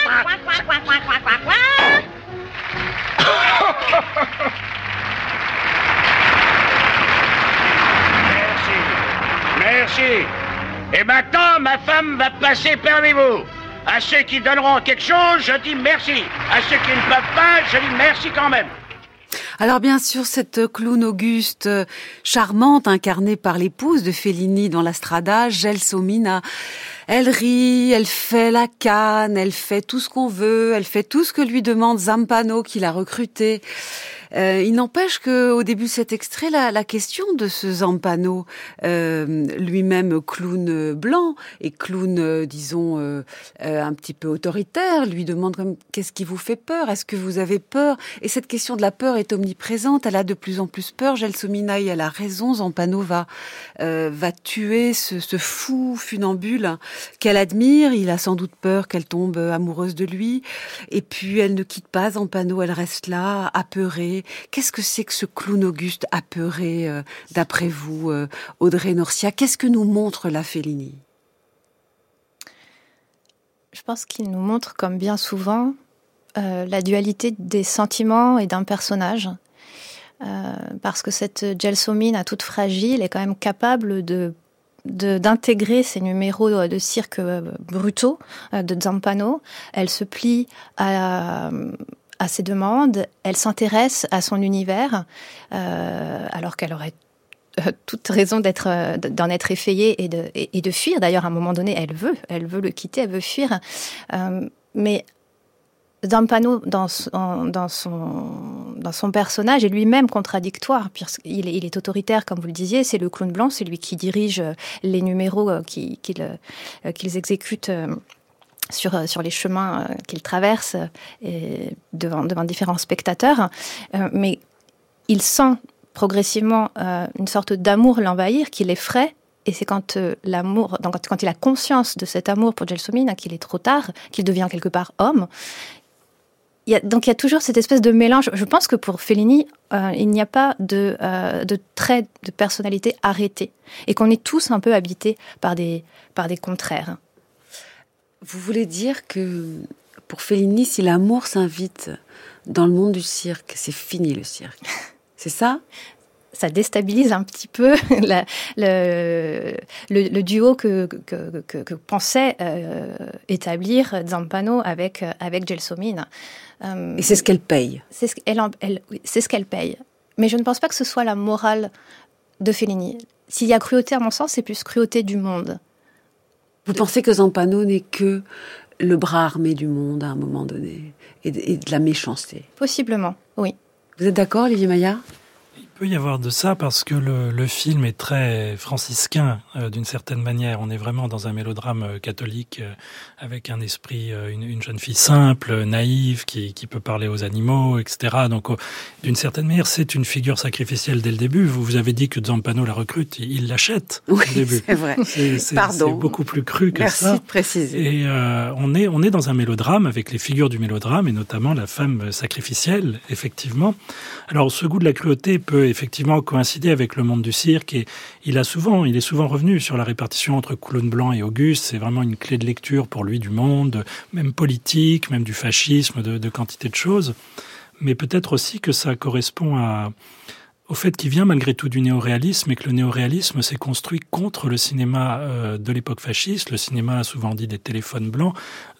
I: Merci. Merci. Et maintenant, ma femme va passer parmi vous. À ceux qui donneront quelque chose, je dis merci. À ceux qui ne peuvent pas, je dis merci quand même.
B: Alors bien sûr, cette clown auguste euh, charmante incarnée par l'épouse de Fellini dans la Strada, Gelsomina, elle rit, elle fait la canne, elle fait tout ce qu'on veut, elle fait tout ce que lui demande Zampano qui l'a recruté. Euh, il n'empêche que au début de cet extrait, la, la question de ce Zampano, euh, lui-même clown blanc et clown, euh, disons, euh, euh, un petit peu autoritaire, lui demande comme qu'est-ce qui vous fait peur? Est-ce que vous avez peur? Et cette question de la peur est omniprésente. Elle a de plus en plus peur. Gelsomina, elle a raison. Zampano va va tuer ce, ce fou funambule qu'elle admire. Il a sans doute peur qu'elle tombe amoureuse de lui. Et puis elle ne quitte pas Zampano. Elle reste là, apeurée Qu'est-ce que c'est que ce clown Auguste apeuré, euh, d'après vous, euh, Audrey Norcia? Qu'est-ce que nous montre la Fellini?
D: Je pense qu'il nous montre, comme bien souvent, euh, la dualité des sentiments et d'un personnage. parce que cette Gelsomine, à toute fragile, est quand même capable de d'intégrer ces numéros de cirque brutaux de Zampano. Elle se plie à, à ses demandes, elle s'intéresse à son univers, euh, alors qu'elle aurait euh, toute raison d'être euh, d'en être effrayée et de, et, de fuir. D'ailleurs, à un moment donné, elle veut, elle veut le quitter, elle veut fuir. Euh, mais Zampano, dans son, dans son, dans son personnage, est lui-même contradictoire, puisqu'il est, il est autoritaire, comme vous le disiez, c'est le clown blanc, c'est lui qui dirige les numéros qu'ils qui, qui, exécutent sur, euh, sur les chemins euh, qu'il traverse euh, devant, devant différents spectateurs. mais il sent progressivement une sorte d'amour l'envahir qui l'effraie et c'est quand l'amour, quand, il a conscience de cet amour pour Gelsomine, qu'il est trop tard, qu'il devient quelque part homme. Il y a, donc il y a toujours cette espèce de mélange. Je pense que pour Fellini, il n'y a pas de, de trait de personnalité arrêté et qu'on est tous un peu habités par des, par des contraires.
B: Vous voulez dire que pour Fellini, si l'amour s'invite dans le monde du cirque, c'est fini le cirque. C'est ça?
D: Ça déstabilise un petit peu la, le, le, le, duo que, que, que, que pensait euh, établir Zampano avec, avec Gelsomine.
B: Euh, Et c'est ce qu'elle paye.
D: C'est ce qu'elle elle, c'est ce qu'elle paye. Mais je ne pense pas que ce soit la morale de Fellini. S'il y a cruauté, à mon sens, c'est plus cruauté du monde.
B: Vous pensez que Zampano n'est que le bras armé du monde à un moment donné et de, la méchanceté?
D: Possiblement, oui.
B: Vous êtes d'accord, Olivier Maillard?
C: Peut y avoir de ça parce que le, le film est très franciscain euh, d'une certaine manière. On est vraiment dans un mélodrame euh, catholique euh, avec un esprit, euh, une, une, jeune fille simple, naïve, qui, qui peut parler aux animaux, etc. Donc, d'une certaine manière, c'est une figure sacrificielle dès le début. Vous, vous avez dit que Zampano la recrute, il l'achète
B: oui,
C: au début.
B: C'est vrai.
C: C'est beaucoup plus cru que
B: Merci
C: ça.
B: Merci de préciser.
C: Et on est on est dans un mélodrame avec les figures du mélodrame et notamment la femme sacrificielle, effectivement. Alors, ce goût de la cruauté peut effectivement coïncider avec le monde du cirque et il a souvent, il est souvent revenu sur la répartition entre Coulon Blanc et Auguste. C'est vraiment une clé de lecture pour lui du monde, même politique, même du fascisme, de, de quantité de choses. Mais peut-être aussi que ça correspond à, au fait qu'il vient malgré tout du néoréalisme et que le néoréalisme s'est construit contre le cinéma euh, de l'époque fasciste, le cinéma a souvent dit des téléphones blancs,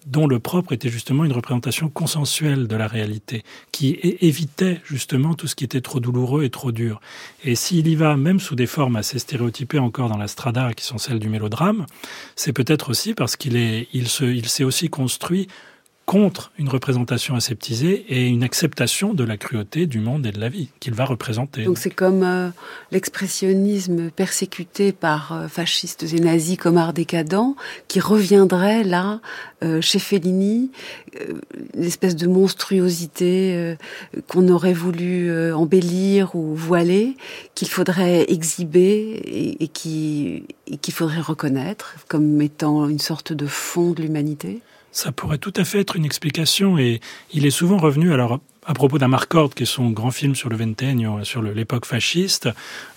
C: dont le propre était justement une représentation consensuelle de la réalité, qui évitait justement tout ce qui était trop douloureux et trop dur. Et s'il y va, même sous des formes assez stéréotypées encore dans la strada, qui sont celles du mélodrame, c'est peut-être aussi parce qu'il se, il s'est aussi construit contre une représentation aseptisée et une acceptation de la cruauté du monde et de la vie qu'il va représenter.
B: Donc c'est comme euh, l'expressionnisme persécuté par euh, fascistes et nazis comme art décadent qui reviendrait là euh, chez Fellini, euh, une espèce de monstruosité qu'on aurait voulu embellir ou voiler, qu'il faudrait exhiber et, et qui qu'il faudrait reconnaître comme étant une sorte de fond de l'humanité.
C: Ça pourrait tout à fait être une explication et il est souvent revenu, alors à propos d'Amarcord, qui est son grand film sur le vingtenio, sur l'époque fasciste,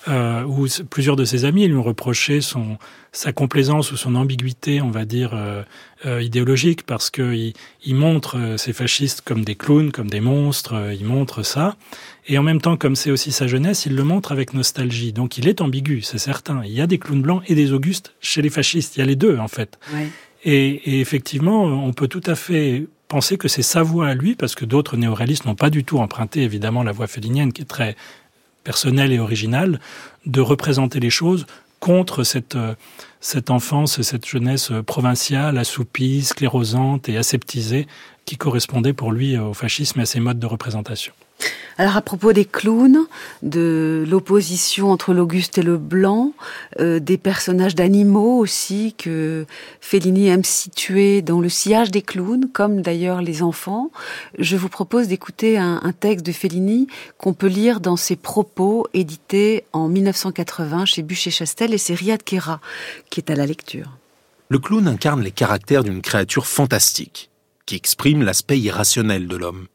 C: euh, où plusieurs de ses amis lui ont reproché son, sa complaisance ou son ambiguïté, on va dire, euh, euh, idéologique, parce qu'il il montre euh, ces fascistes comme des clowns, comme des monstres, euh, il montre ça. Et en même temps, comme c'est aussi sa jeunesse, il le montre avec nostalgie. Donc il est ambigu, c'est certain. Il y a des clowns blancs et des augustes chez les fascistes. Il y a les deux, en fait.
B: Ouais.
C: Et, et effectivement, on peut tout à fait penser que c'est sa voix à lui, parce que d'autres néoréalistes n'ont pas du tout emprunté évidemment la voix félinienne, qui est très personnelle et originale, de représenter les choses contre cette, euh, cette enfance, cette jeunesse provinciale, assoupie, sclérosante et aseptisée, qui correspondait pour lui au fascisme et à ses modes de représentation.
B: Alors à propos des clowns, de l'opposition entre l'Auguste et le Blanc, euh, des personnages d'animaux aussi que Fellini aime situer dans le sillage des clowns, comme d'ailleurs les enfants, je vous propose d'écouter un, un, texte de Fellini qu'on peut lire dans ses propos édités en 1980 chez Bûcher-Chastel et c'est Riyad Kera qui est à la lecture.
H: Le clown incarne les caractères d'une créature fantastique qui exprime l'aspect irrationnel de l'homme,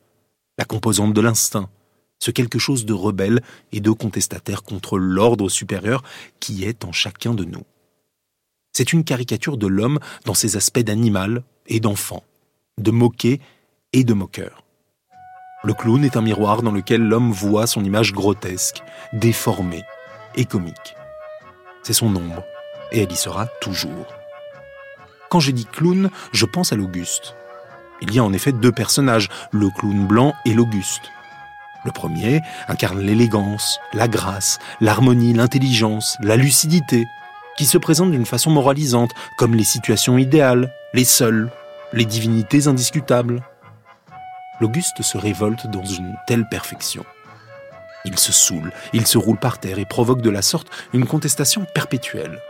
H: la composante de l'instinct, ce quelque chose de rebelle et de contestataire contre l'ordre supérieur qui est en chacun de nous. C'est une caricature de l'homme dans ses aspects d'animal et d'enfant, de moqué et de moqueur. Le clown est un miroir dans lequel l'homme voit son image grotesque, déformée et comique. C'est son ombre, et elle y sera toujours. Quand je dis clown, je pense à l'Auguste. Il y a en effet deux personnages, le clown blanc et l'Auguste. Le premier incarne l'élégance, la grâce, l'harmonie, l'intelligence, la lucidité, qui se présentent d'une façon moralisante, comme les situations idéales, les seuls, les divinités indiscutables. L'Auguste se révolte dans une telle perfection. Il se saoule, il se roule par terre et provoque de la sorte une contestation perpétuelle.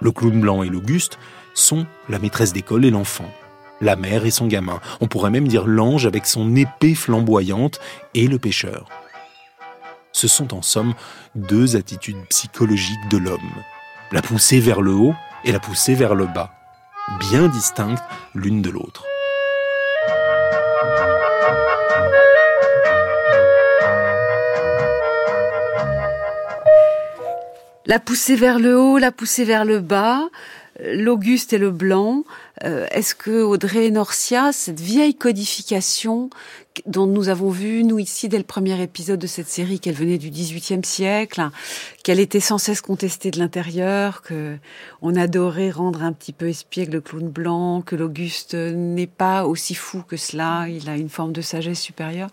H: Le clown blanc et l'Auguste sont la maîtresse d'école et l'enfant la mère et son gamin. On pourrait même dire l'ange avec son épée flamboyante et le pêcheur. Ce sont en somme deux attitudes psychologiques de l'homme. La poussée vers le haut et la poussée vers le bas, bien distinctes l'une de l'autre.
B: La poussée vers le haut, la poussée vers le bas, l'Auguste et le Blanc, euh, est-ce que Audrey Norcia, cette vieille codification dont nous avons vu, nous ici, dès le premier épisode de cette série, qu'elle venait du XVIIIe siècle, qu'elle était sans cesse contestée de l'intérieur, que on adorait rendre un petit peu espiègle le clown blanc, que l'Auguste n'est pas aussi fou que cela, il a une forme de sagesse supérieure.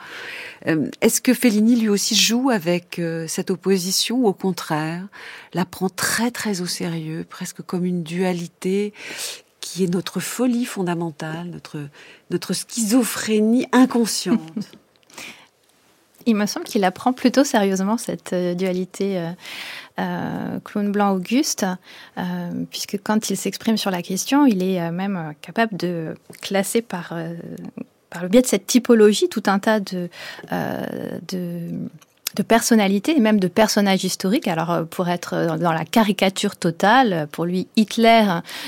B: Euh, est-ce que Fellini lui aussi joue avec euh, cette opposition ou au contraire la prend très très au sérieux, presque comme une dualité qui est notre folie fondamentale, notre, notre schizophrénie inconsciente.
D: Il me semble qu'il apprend plutôt sérieusement cette euh, dualité euh, euh, clown blanc Auguste, euh, puisque quand il s'exprime sur la question, il est euh, même capable de classer par, euh, par le biais de cette typologie tout un tas de, de de personnalité et même de personnages historiques. Alors, euh, pour être dans la caricature totale, pour lui, Hitler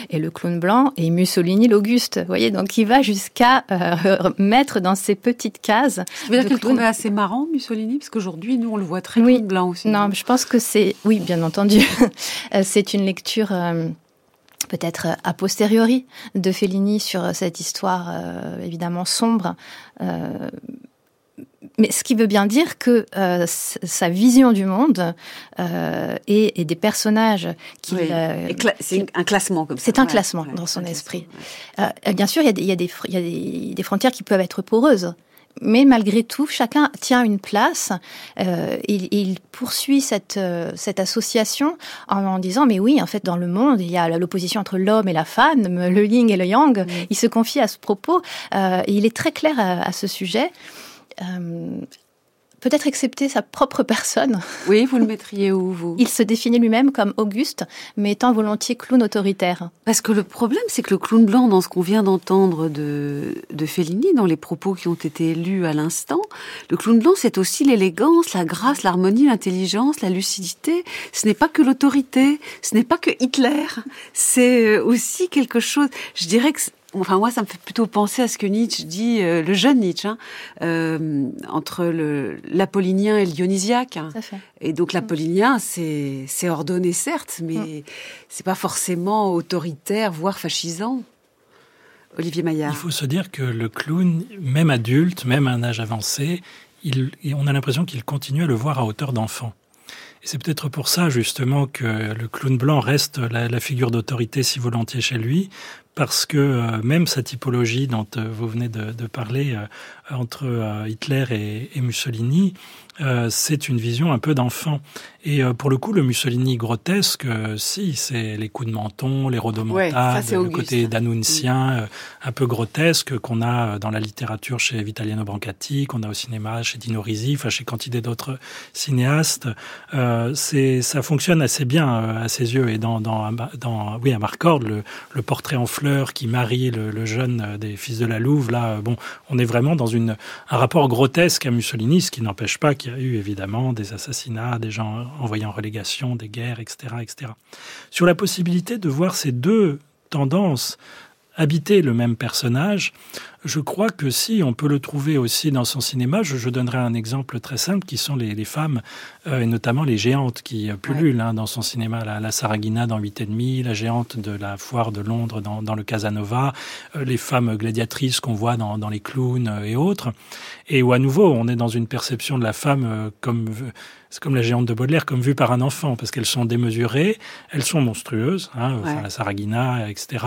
D: est le clown blanc et Mussolini l'Auguste. Vous voyez, donc il va jusqu'à euh, mettre dans ces petites cases.
B: Veut dire qu'il trouvait assez marrant, Mussolini, parce qu'aujourd'hui, nous, on le voit très oui. clown blanc aussi.
D: Non, je pense que c'est, oui, bien entendu, c'est une lecture. Euh, peut-être a posteriori de Fellini sur cette histoire euh, évidemment sombre euh, mais ce qui veut bien dire que euh, sa vision du monde euh, et, et, des personnages qui
B: oui. euh, c'est un classement comme ça.
D: C'est un ouais, classement ouais, dans son esprit. Euh, bien sûr, il y a, des, il y a, des, y a des, des, frontières qui peuvent être poreuses. Mais malgré tout, chacun tient une place. Euh, il, il, poursuit cette, euh, cette association en, en, disant mais oui, en fait, dans le monde, il y a l'opposition entre l'homme et la femme, le yin et le yang. Il se confie à ce propos. et il est très clair à, à ce sujet. Euh, peut-être excepté sa propre personne.
B: Oui, vous le mettriez où, vous?
D: Il se définit lui-même comme Auguste, mais étant volontiers clown autoritaire.
B: Parce que le problème, c'est que le clown blanc, dans ce qu'on vient d'entendre de, de Fellini, dans les propos qui ont été lus à l'instant, le clown blanc, c'est aussi l'élégance, la grâce, l'harmonie, l'intelligence, la lucidité. Ce n'est pas que l'autorité, ce n'est pas que Hitler, c'est aussi quelque chose, je dirais que enfin moi, ça me fait plutôt penser à ce que Nietzsche dit, euh, le jeune Nietzsche, hein, euh, entre l'apollinien et le dionysiaque. Et donc l'apollinien, c'est ordonné certes, mais mm. c'est pas forcément autoritaire, voire fascisant. Olivier Maillard.
C: Il faut se dire que le clown, même adulte, même à un âge avancé, il, on a l'impression qu'il continue à le voir à hauteur d'enfant. Et c'est peut-être pour ça justement que le clown blanc reste la, figure d'autorité si volontiers chez lui, parce que euh, même sa typologie dont euh, vous venez de, parler euh, entre Hitler et Mussolini, c'est une vision un peu d'enfant. Et euh, pour le coup, le Mussolini grotesque, euh, si, c'est les coups de menton, les rodomontades, le côté danuncien mm. euh, un peu grotesque qu'on a dans la littérature chez Vitaliano Brancati, qu'on a au cinéma chez Dino Risi, enfin chez quantité d'autres cinéastes. c'est ça fonctionne assez bien à ses yeux. Et dans, dans, dans oui, à Marcord, le, le, portrait en fleurs qui marie le, le, jeune des fils de la Louve, là, bon, on est vraiment dans une, un rapport grotesque à Mussolini, ce qui n'empêche pas qu'il y a eu évidemment des assassinats, des gens envoyés en relégation, des guerres, etc., etc. Sur la possibilité de voir ces deux tendances habiter le même personnage, je crois que si on peut le trouver aussi dans son cinéma, je, donnerai un exemple très simple qui sont les, femmes, euh, et notamment les géantes qui pullulent hein, dans son cinéma, la, la Saragina dans 8 et demi, la géante de la foire de Londres dans, le Casanova, euh, les femmes gladiatrices qu'on voit dans, les clowns euh, et autres, et où à nouveau on est dans une perception de la femme comme c'est comme la géante de Baudelaire, comme vue par un enfant, parce qu'elles sont démesurées, elles sont monstrueuses, hein, la Saragina, etc.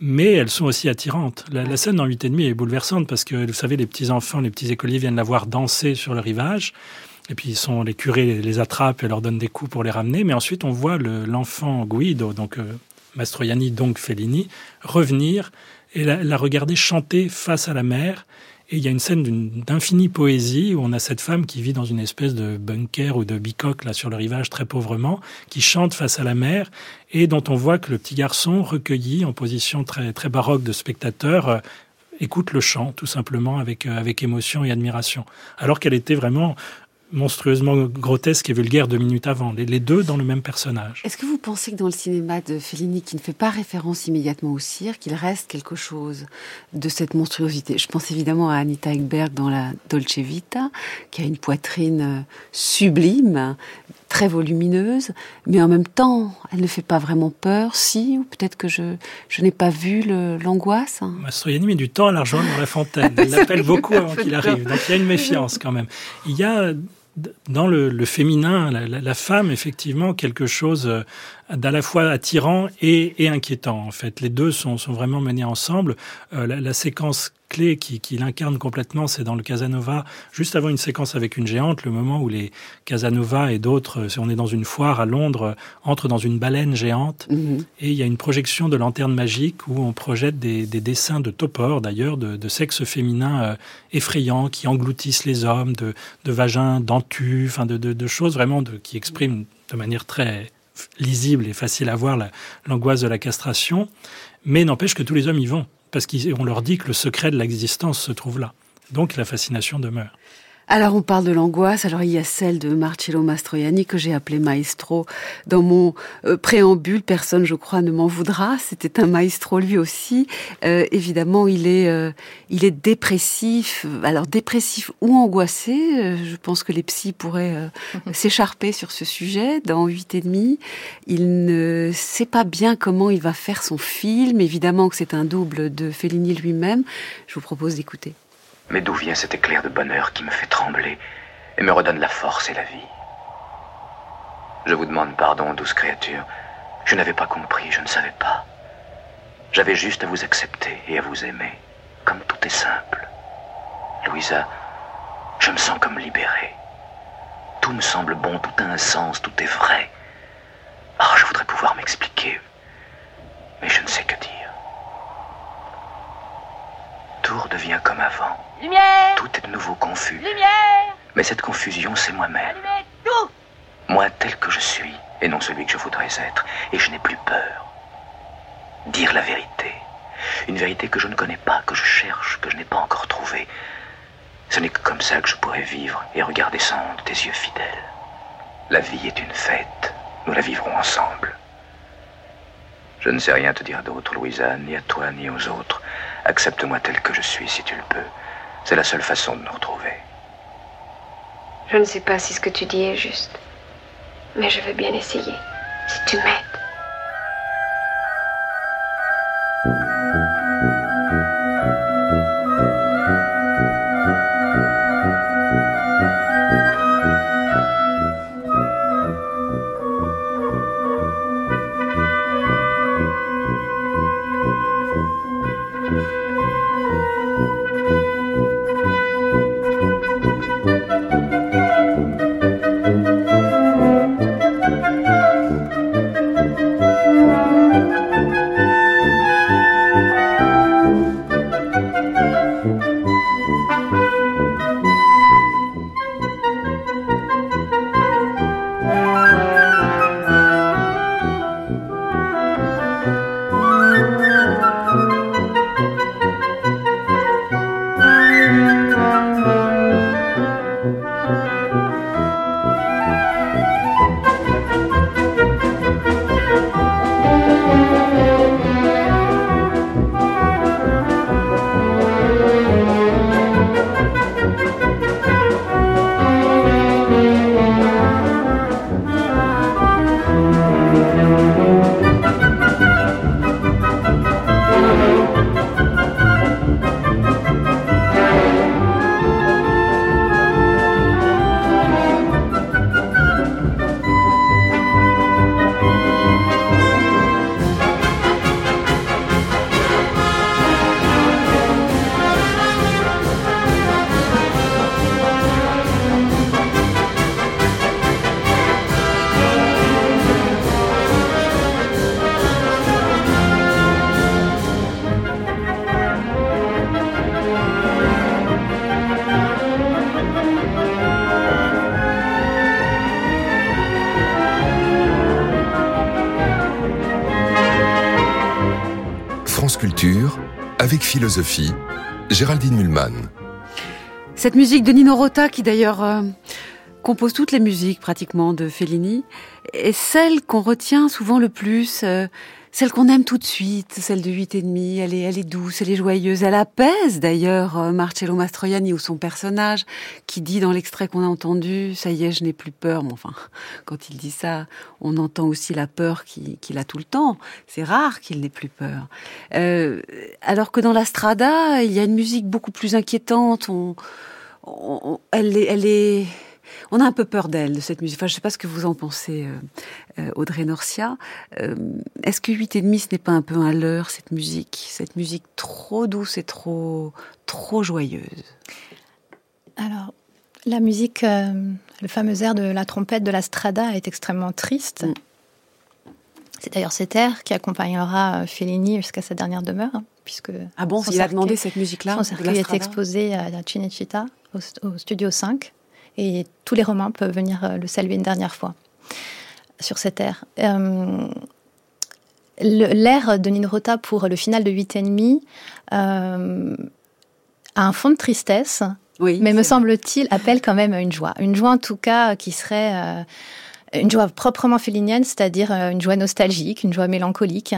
C: Mais elles sont aussi attirantes. La, scène dans 8 et demi est bouleversante parce que, vous savez, les petits enfants, les petits écoliers viennent la voir danser sur le rivage. Et puis ils sont, les curés les attrapent et leur donnent des coups pour les ramener. Mais ensuite, on voit l'enfant Guido, donc euh, Mastroianni, donc Fellini, revenir et la, regarder chanter face à la mer. Et il y a une scène d'infinie poésie où on a cette femme qui vit dans une espèce de bunker ou de bicoque là sur le rivage très pauvrement, qui chante face à la mer et dont on voit que le petit garçon recueilli en position très très baroque de spectateur euh, écoute le chant tout simplement avec euh, avec émotion et admiration, alors qu'elle était vraiment monstrueusement grotesque et vulgaire deux minutes avant, les, deux dans le même personnage.
B: Est-ce que vous pensez que dans le cinéma de Fellini, qui ne fait pas référence immédiatement au cirque, il reste quelque chose de cette monstruosité? Je pense évidemment à Anita Ekberg dans la Dolce Vita, qui a une poitrine euh, sublime, très volumineuse, mais en même temps, elle ne fait pas vraiment peur, si, ou peut-être que je, je n'ai pas vu l'angoisse.
C: Mastroianni met du temps à la rejoindre dans la fontaine. Elle l'appelle beaucoup avant qu'il arrive. Donc il y a une méfiance quand même. Il y a dans le, féminin, la, femme, effectivement, quelque chose euh, d'à la fois attirant et, inquiétant. En fait, les deux sont, vraiment menés ensemble. Euh, la, séquence clé qui, qui l'incarne complètement, c'est dans le Casanova, juste avant une séquence avec une géante, le moment où les Casanova et d'autres, si on est dans une foire à Londres, entrent dans une baleine géante, mhm. et il y a une projection de lanterne magique où on projette des, dessins de topors, d'ailleurs, de, sexe féminin euh, effrayants, qui engloutissent les hommes, de, vagins dentus, enfin de, de, choses vraiment qui expriment de manière très lisible et facile à voir l'angoisse de la castration, mais n'empêche que tous les hommes y vont, parce qu'on leur dit que le secret de l'existence se trouve là. Donc la fascination demeure.
B: Alors on parle de l'angoisse, alors il y a celle de Marcello Mastroianni que j'ai appelé maestro dans mon euh, préambule, personne je crois ne m'en voudra, c'était un maestro lui aussi. Euh, évidemment il est, euh, il est dépressif, alors dépressif ou angoissé, je pense que les psys pourraient s'écharper sur ce sujet dans 8 et demi. Il ne sait pas bien comment il va faire son film, évidemment que c'est un double de Fellini lui-même. Je vous propose d'écouter.
K: Mais d'où vient cet éclair de bonheur qui me fait trembler et me redonne la force et la vie? Je vous demande pardon, douce créature. Je n'avais pas compris, je ne savais pas. J'avais juste à vous accepter et à vous aimer, comme tout est simple. Louisa, je me sens comme libéré. Tout me semble bon, tout a un sens, tout est vrai. Ah, je voudrais pouvoir m'expliquer, mais je ne sais que dire. Tout redevient comme avant.
J: Lumière
K: Tout est de nouveau confus.
J: Lumière
K: Mais cette confusion, c'est moi-même.
J: tout
K: Moi tel que je suis, et non celui que je voudrais être. Et je n'ai plus peur. Dire la vérité. Une vérité que je ne connais pas, que je cherche, que je n'ai pas encore trouvée. Ce n'est que comme ça que je pourrais vivre et regarder sans honte tes yeux fidèles. La vie est une fête. Nous la vivrons ensemble. Je ne sais rien te dire d'autre, Louisa, ni à toi, ni aux autres. Accepte-moi tel que je suis, si tu le peux. C'est la seule façon de nous retrouver.
L: Je ne sais pas si ce que tu dis est juste, mais je veux bien essayer, si tu m'aides.
A: Géraldine Mulman.
B: Cette musique de Nino Rota, qui d'ailleurs euh, compose toutes les musiques pratiquement de Fellini, est celle qu'on retient souvent le plus. Euh, celle qu'on aime tout de suite, celle de huit et demi, elle est, elle est douce, elle est joyeuse, elle apaise d'ailleurs euh, Marcello Mastroianni ou son personnage qui dit dans l'extrait qu'on a entendu, ça y est, je n'ai plus peur. Mais enfin, quand il dit ça, on entend aussi la peur qu'il a tout le temps. C'est rare qu'il n'ait plus peur. Euh, alors que dans la strada, il y a une musique beaucoup plus inquiétante. On, elle est, elle est on a un peu peur d'elle, de cette musique. Enfin, je ne sais pas ce que vous en pensez, euh, euh, Audrey Norcia. Euh, est-ce que 8 et demi, ce n'est pas un peu un leurre, cette musique Cette musique trop douce et trop, trop joyeuse?
D: Alors, la musique, le fameux air de la trompette de la Strada est extrêmement triste. Mm. C'est d'ailleurs cet air qui accompagnera Fellini jusqu'à sa dernière demeure, hein, puisque
B: ah bon, il a demandé cette musique-là.
D: Son cercueil est exposé à Cinecittà, au, studio 5 et tous les Romains peuvent venir euh, le saluer une dernière fois sur cette air. Euh, l'air de Nino Rota pour le final de 8,5 euh, a un fond de tristesse, mais me semble-t-il appelle quand même une joie. Une joie en tout cas qui serait euh, une joie proprement félinienne, c'est-à-dire une joie nostalgique, une joie mélancolique.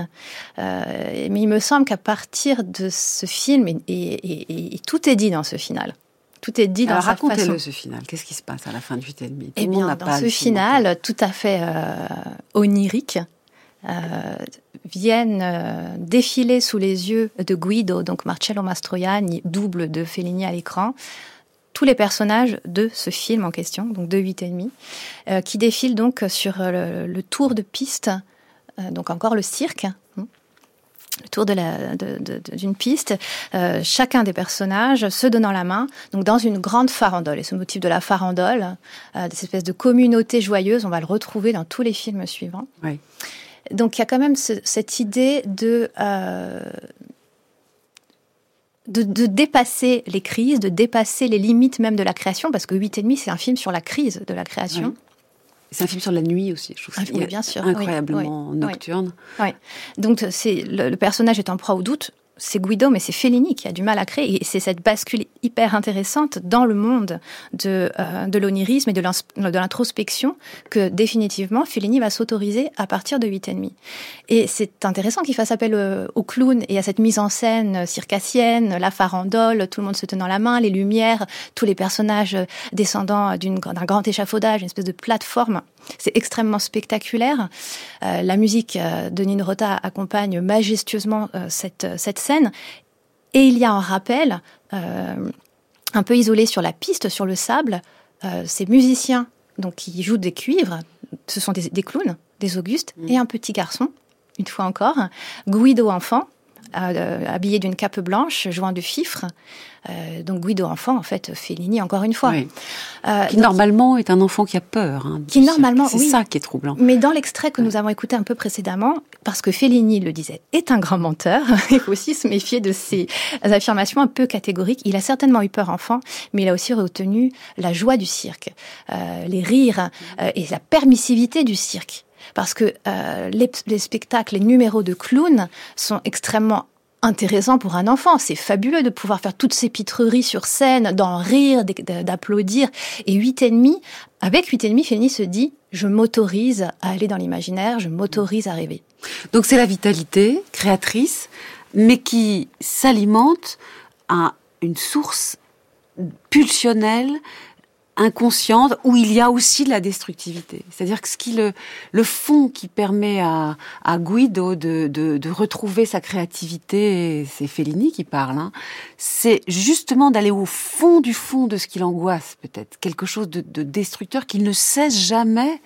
D: mais il me semble qu'à partir de ce film, et, tout est dit dans ce final, tout est dit dans sa
B: racontez-le ce final. Qu'est-ce qui se passe à la fin de 8 et demi
D: Eh bien, dans ce final, tout à fait euh, onirique, euh, viennent euh, défiler sous les yeux de Guido, donc Marcello Mastroianni, double de Fellini à l'écran, tous les personnages de ce film en question, donc de 8 et demi, qui défilent donc sur le tour de piste, donc encore le cirque, le tour d'une de piste, euh, chacun des personnages se donnant la main, donc dans une grande farandole. Et ce motif de la farandole, euh, cette espèce de communauté joyeuse, on va le retrouver dans tous les films suivants. Donc il y a quand même cette idée de, euh, de, de, dépasser les crises, de dépasser les limites même de la création, parce que 8,5 c'est un film sur la crise de la création.
B: C'est un film sur la nuit aussi, je trouve.
D: Ah, bien sûr.
B: Incroyablement nocturne.
D: Oui. Donc, c'est le, personnage est en proie au doute. C'est Guido, mais c'est Fellini qui a du mal à créer. Et c'est cette bascule hyper intéressante dans le monde de, euh, l'onirisme et de l'introspection que définitivement Fellini va s'autoriser à partir de 8,5. Et c'est intéressant qu'il fasse appel euh, au clown et à cette mise en scène circassienne, la farandole, tout le monde se tenant la main, les lumières, tous les personnages descendant d'un grand échafaudage, une espèce de plateforme. C'est extrêmement spectaculaire. Euh, la musique de Nino Rota accompagne majestueusement cette, cette scène. Et il y a un rappel, euh, un peu isolé sur la piste, sur le sable, euh, ces musiciens donc, qui jouent des cuivres, ce sont des, clowns, des Augustes, mm. et un petit garçon, une fois encore, Guido enfant, euh, habillé d'une cape blanche, jouant du fifre. Euh, donc Guido enfant, en fait, Fellini, encore une fois.
B: Euh, qui normalement est un enfant qui a peur. Hein,
D: qui normalement,
B: c'est ça qui est troublant.
D: Mais dans l'extrait que nous avons écouté un peu précédemment, parce que Fellini le disait, est un grand menteur. il faut aussi se méfier de ses affirmations un peu catégoriques. Il a certainement eu peur enfant, mais il a aussi retenu la joie du cirque, les rires et la permissivité du cirque parce que euh, les, spectacles, les numéros de clowns sont extrêmement intéressants pour un enfant. C'est fabuleux de pouvoir faire toutes ces pitreries sur scène, d'en rire, d'applaudir. Et huit et demi, avec huit et demi, Féni se dit je m'autorise à aller dans l'imaginaire, je m'autorise à rêver.
B: Donc c'est la vitalité créatrice, mais qui s'alimente à une source pulsionnelle inconsciente où il y a aussi de la destructivité. C'est-à-dire que ce qui le, le fond qui permet à, à Guido de, de, retrouver sa créativité, c'est Fellini qui parle, hein, c'est justement d'aller au fond du fond de ce qui l'angoisse peut-être, quelque chose de, de destructeur qu'il ne cesse jamais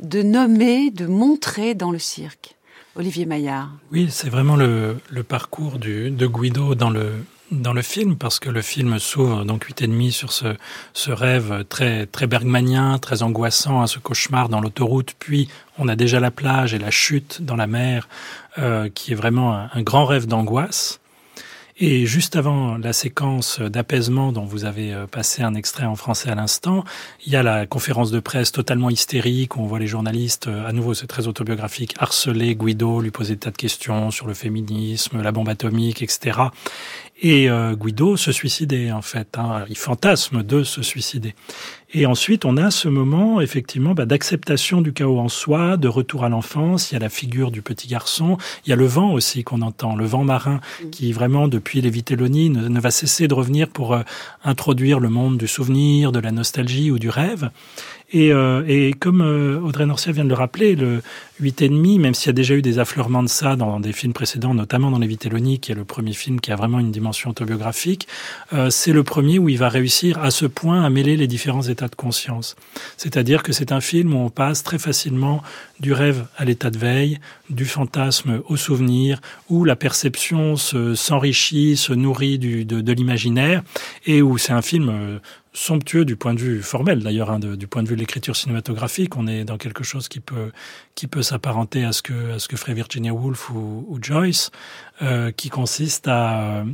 B: de nommer, de montrer dans le cirque. Olivier Maillard.
C: Oui, c'est vraiment le, le parcours du, de Guido dans le, dans le film parce que le film s'ouvre donc huit et demi sur ce, ce rêve très très bergmanien, très angoissant, à ce cauchemar dans l'autoroute. Puis on a déjà la plage et la chute dans la mer, euh, qui est vraiment un grand rêve d'angoisse. Et juste avant la séquence d'apaisement dont vous avez euh, passé un extrait en français à l'instant, il y a la conférence de presse totalement hystérique où on voit les journalistes, euh, à nouveau c'est très autobiographique, harceler Guido, lui poser des tas de questions sur le féminisme, la bombe atomique, etc. Et euh, Guido se suicidait en fait. Hein. Il fantasme de se suicider. Et ensuite, on a ce moment effectivement bah, d'acceptation du chaos en soi, de retour à l'enfance. Il y a la figure du petit garçon. Il y a le vent aussi qu'on entend, le vent marin mm. qui vraiment depuis les Vitelloni ne, ne va cesser de revenir pour euh, introduire le monde du souvenir, de la nostalgie ou du rêve. Et, euh, et comme euh, Audrey Norcia vient de le rappeler, le 8,5, même s'il y a déjà eu des affleurements de ça dans des films précédents, notamment dans Les Vitelloni, qui est le premier film qui a vraiment une dimension autobiographique, euh, c'est le premier où il va réussir à ce point à mêler les différents états de conscience. C'est-à-dire que c'est un film où on passe très facilement du rêve à l'état de veille, du fantasme au souvenir, où la perception s'enrichit, se, nourrit du, de, de l'imaginaire, et où c'est un film euh, somptueux du point de vue formel d'ailleurs, hein, du point de vue de l'écriture cinématographique. On est dans quelque chose qui peut qui peut s'apparenter à ce que à ce que ferait Virginia Woolf ou, Joyce, euh, qui consiste à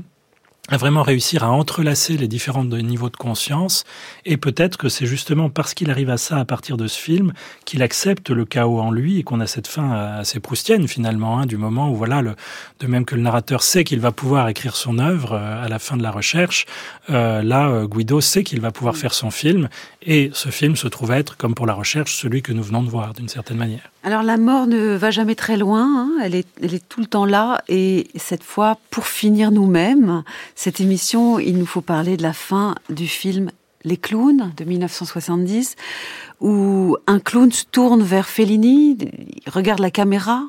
C: à vraiment réussir à entrelacer les différents niveaux de conscience. Et peut-être que c'est justement parce qu'il arrive à ça à partir de ce film qu'il accepte le chaos en lui et qu'on a cette fin assez proustienne finalement, hein, du moment où voilà, le, de même que le narrateur sait qu'il va pouvoir écrire son œuvre euh, à la fin de la recherche, euh, là euh, Guido sait qu'il va pouvoir faire son film et ce film se trouve être, comme pour la recherche, celui que nous venons de voir d'une certaine manière.
B: Alors la mort ne va jamais très loin, hein. elle, est, elle est tout le temps là et cette fois, pour finir nous-mêmes, cette émission, il nous faut parler de la fin du film Les clowns de 1970, où un clown se tourne vers Fellini, il regarde la caméra,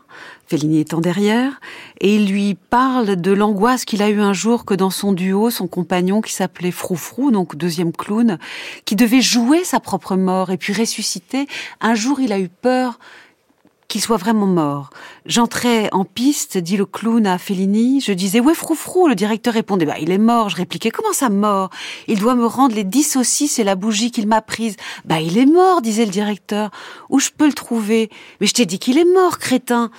B: Fellini étant derrière, et il lui parle de l'angoisse qu'il a eu un jour que dans son duo, son compagnon qui s'appelait Froufrou, donc deuxième clown, qui devait jouer sa propre mort et puis ressusciter, un jour il a eu peur qu'il soit vraiment mort. J'entrais en piste, dit le clown à Fellini. Je disais, ouais, froufrou. Le directeur répondait, bah, il est mort. Je répliquais, comment ça mort? Il doit me rendre les dix saucisses et la bougie qu'il m'a prise. Bah, il est mort, disait le directeur. Où je peux le trouver? Mais je t'ai dit qu'il est mort, crétin.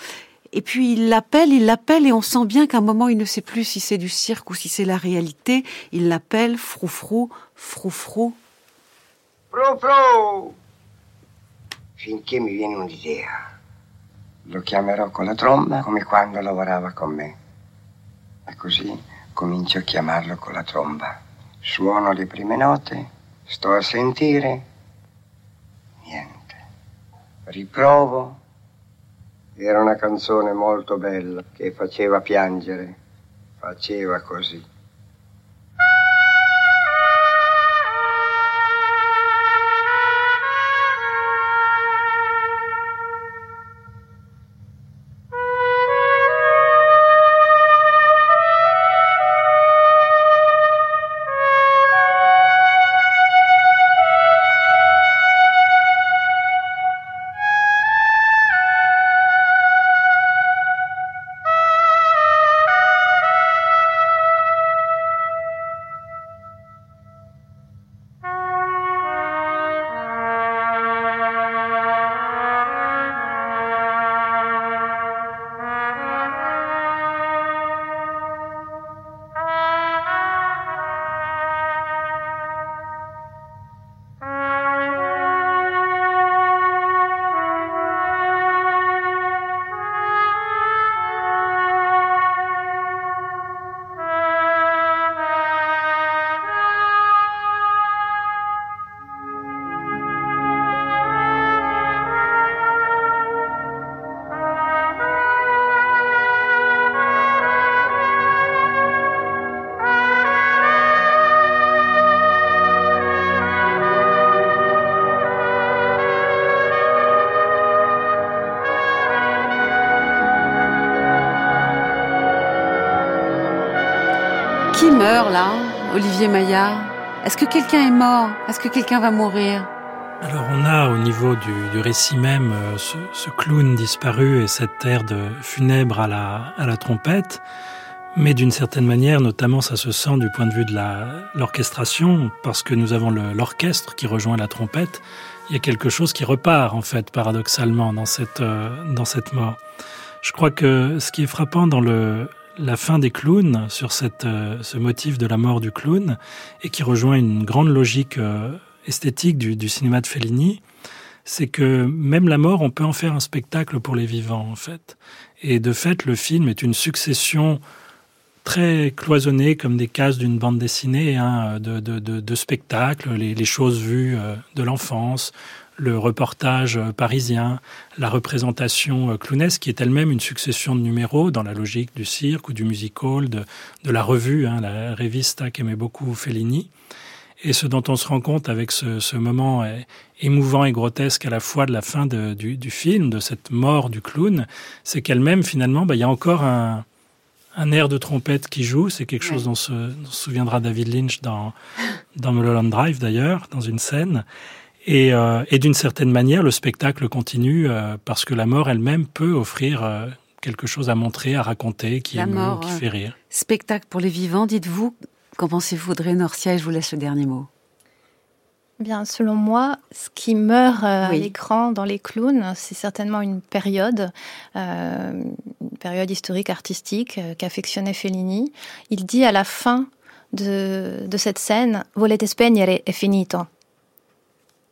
B: Et puis il l'appelle, il l'appelle, et on sent bien qu'à un moment, il ne sait plus si c'est du cirque ou si c'est la réalité. Il l'appelle froufrou, froufrou.
M: Froufrou! Finché. Lo chiamerò con la tromba come quando lavorava con me. E così comincio a chiamarlo con la tromba. Suono le prime note, sto a sentire, niente. Riprovo. Era una canzone molto bella che faceva piangere, faceva così.
B: Olivier Maillard Est-ce que quelqu'un est mort? Est-ce que quelqu'un va mourir?
C: Alors on a au niveau du, récit même euh, ce, ce, clown disparu et cette air de funèbre à la, à la trompette, mais d'une certaine manière, notamment ça se sent du point de vue de l'orchestration, parce que nous avons l'orchestre qui rejoint la trompette, il y a quelque chose qui repart en fait paradoxalement dans cette, euh, dans cette mort. Je crois que ce qui est frappant dans le, la fin des clowns, sur euh, ce motif de la mort du clown, et qui rejoint une grande logique euh, esthétique du, cinéma de Fellini, c'est que même la mort, on peut en faire un spectacle pour les vivants, en fait. Et de fait, le film est une succession très cloisonnée, comme des cases d'une bande dessinée, hein, de, spectacles, les, les choses vues euh, de l'enfance, le reportage parisien, la représentation clownesque, qui est elle-même une succession de numéros dans la logique du cirque ou du musical, de, de la revue, hein, la revista qu'aimait beaucoup Fellini. Et ce dont on se rend compte avec ce, ce moment émouvant et grotesque à la fois de la fin de, du, du, film, de cette mort du clown, c'est qu'elle-même, finalement, bah, il y a encore un, un air de trompette qui joue. C'est quelque chose dont se, dont se souviendra David Lynch dans, dans Mulholland Drive, d'ailleurs, dans une scène. Et, euh, et d'une certaine manière, le spectacle continue euh, parce que la mort elle-même peut offrir euh, quelque chose à montrer, à raconter, qui
B: la
C: émeut,
B: mort,
C: qui fait rire.
B: Spectacle pour les vivants, dites-vous. Qu'en pensez-vous, Audrey Norcia Et je vous laisse le dernier mot.
D: Bien, selon moi, ce qui meurt euh, oui. à l'écran dans les clowns, c'est certainement une période, euh, une période historique, artistique euh, qu'affectionnait Fellini. Il dit à la fin de, de cette scène, Volete spegnere è finito.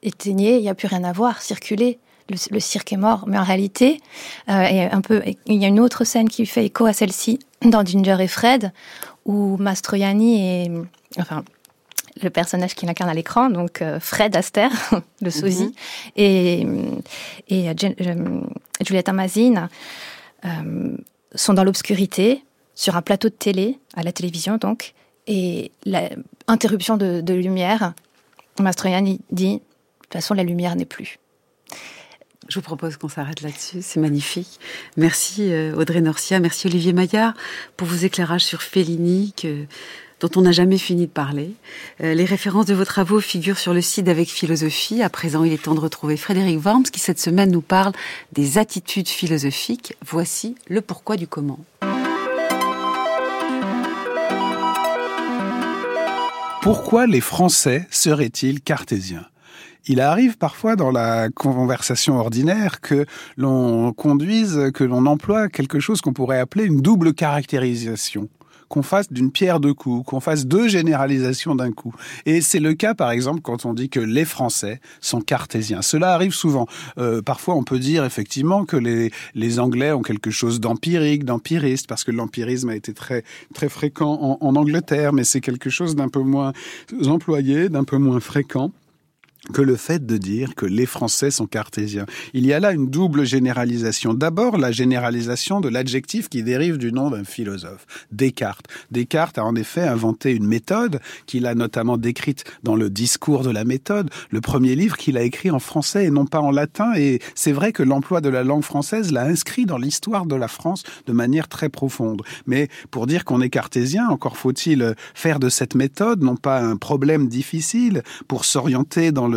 D: Éteignez, il n'y a plus rien à voir, circulez. Le, le, cirque est mort, mais en réalité, euh, et un peu, il y a une autre scène qui fait écho à celle-ci dans Ginger et Fred, où Mastroianni est, enfin, le personnage qu'il incarne à l'écran, donc euh, Fred Astaire, le sosie, mm -hmm. et, et euh, Giulietta Mazine euh, sont dans l'obscurité, sur un plateau de télé, à la télévision donc, et l'interruption de, de lumière, Mastroianni dit, toute façon la lumière n'est plus.
B: Je vous propose qu'on s'arrête là-dessus, c'est magnifique. Merci Audrey Norcia, merci Olivier Maillard pour vos éclairages sur Fellini que, dont on n'a jamais fini de parler. Euh, les références de vos travaux figurent sur le site d'Avec Philosophie. À présent, il est temps de retrouver Frédéric Worms qui cette semaine nous parle des attitudes philosophiques. Voici le pourquoi du comment.
N: Pourquoi les Français seraient-ils cartésiens? Il arrive parfois dans la conversation ordinaire que l'on conduise, que l'on emploie quelque chose qu'on pourrait appeler une double caractérisation. qu'on fasse d'une pierre deux coups, qu'on fasse deux généralisations d'un coup. Et c'est le cas, par exemple, quand on dit que les Français sont cartésiens. Cela arrive souvent. Euh, parfois, on peut dire effectivement que les, les Anglais ont quelque chose d'empirique, d'empiriste, parce que l'empirisme a été très, très fréquent en, en Angleterre, mais c'est quelque chose d'un peu moins employé, d'un peu moins fréquent que le fait de dire que les Français sont cartésiens. Il y a là une double généralisation. D'abord, la généralisation de l'adjectif qui dérive du nom d'un philosophe, Descartes. Descartes a en effet inventé une méthode qu'il a notamment décrite dans le discours de la méthode, le premier livre qu'il a écrit en français et non pas en latin. Et c'est vrai que l'emploi de la langue française l'a inscrit dans l'histoire de la France de manière très profonde. Mais pour dire qu'on est cartésien, encore faut-il faire de cette méthode non pas un problème difficile pour s'orienter dans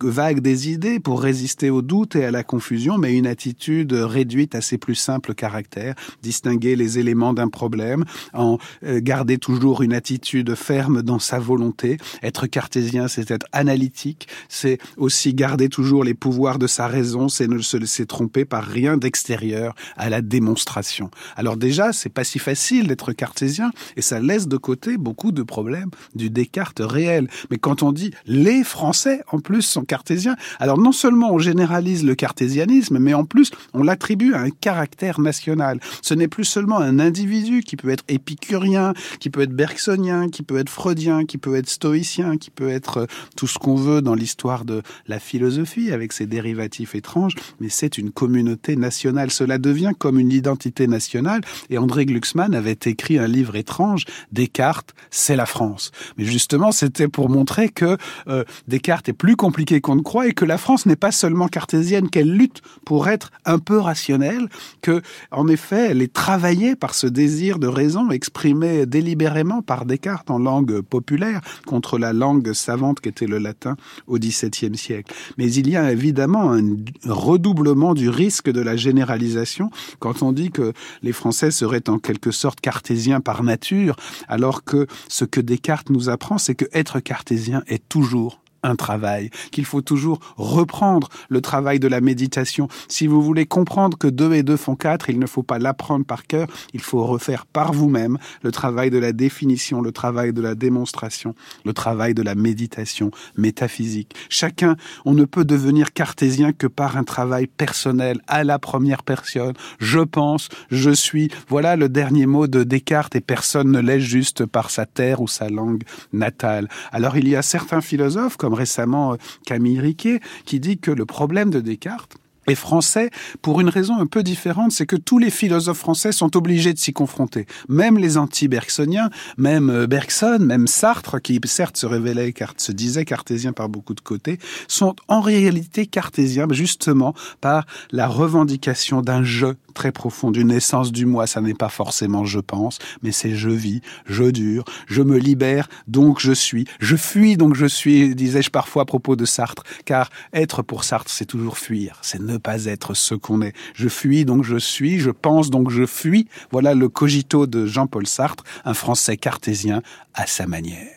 N: vague des idées pour résister au doute et à la confusion, mais une attitude réduite à ses plus simples caractères, distinguer les éléments d'un problème, en euh, garder toujours une attitude ferme dans sa volonté. Être cartésien, c'est être analytique, c'est aussi garder toujours les pouvoirs de sa raison, c'est ne se laisser tromper par rien d'extérieur à la démonstration. Alors déjà, c'est pas si facile d'être cartésien et ça laisse de côté beaucoup de problèmes du Descartes réel. Mais quand on dit les Français, en plus sont cartésiens. Alors non seulement on généralise le cartésianisme, mais en plus on l'attribue à un caractère national. Ce n'est plus seulement un individu qui peut être épicurien, qui peut être bergsonien, qui peut être freudien, qui peut être stoïcien, qui peut être euh, tout ce qu'on veut dans l'histoire de la philosophie avec ses dérivatifs étranges, mais c'est une communauté nationale. Cela devient comme une identité nationale et André Glucksmann avait écrit un livre étrange, Descartes, c'est la France. Mais justement, c'était pour montrer que euh, Descartes est plus compliqué qu'on ne croit et que la France n'est pas seulement cartésienne, qu'elle lutte pour être un peu rationnelle, que, en effet, elle est travaillée par ce désir de raison exprimé délibérément par Descartes en langue populaire contre la langue savante qu'était le latin au XVIIe siècle. Mais il y a évidemment un redoublement du risque de la généralisation quand on dit que les Français seraient en quelque sorte cartésiens par nature, alors que ce que Descartes nous apprend, c'est que être cartésien est toujours un travail, qu'il faut toujours reprendre le travail de la méditation. Si vous voulez comprendre que deux et deux font quatre, il ne faut pas l'apprendre par cœur, il faut refaire par vous-même le travail de la définition, le travail de la démonstration, le travail de la méditation métaphysique. Chacun, on ne peut devenir cartésien que par un travail personnel à la première personne. Je pense, je suis. Voilà le dernier mot de Descartes et personne ne l'est juste par sa terre ou sa langue natale. Alors il y a certains philosophes comme récemment euh, Camille Riquet, qui dit que le problème de Descartes, est français pour une raison un peu différente, c'est que tous les philosophes français sont obligés de s'y confronter. Même les anti-bergsoniens, même euh, Bergson, même Sartre, qui certes se révélait, se disait cartésien par beaucoup de côtés, sont en réalité cartésiens justement par la revendication d'un je très profond, d'une essence du moi. Ça n'est pas forcément je pense, mais c'est je vis, je dure, je me libère, donc je suis, je fuis, donc je suis, disais-je parfois à propos de Sartre, car être pour Sartre, c'est toujours fuir, c'est ne pas être ce qu'on est. Je fuis, donc je suis, je pense, donc je fuis. Voilà le cogito de Jean-Paul Sartre, un Français cartésien à sa manière.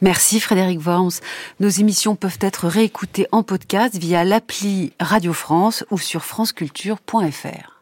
B: Merci Frédéric Worms. Nos émissions peuvent être réécoutées en podcast via l'appli Radio France ou sur franceculture.fr.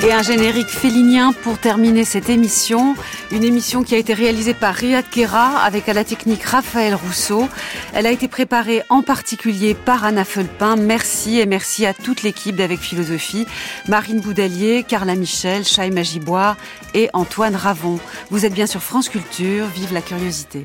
B: Et un générique félinien pour terminer cette émission. Une émission qui a été réalisée par Riyad Kera avec à la technique Raphaël Rousseau. Elle a été préparée en particulier par Anna Felpin. Merci et merci à toute l'équipe d'Avec Philosophie. Marine Boudalier, Carla Michel, Chaïma Giboire et Antoine Ravon. Vous êtes bien sur France Culture. Vive la curiosité.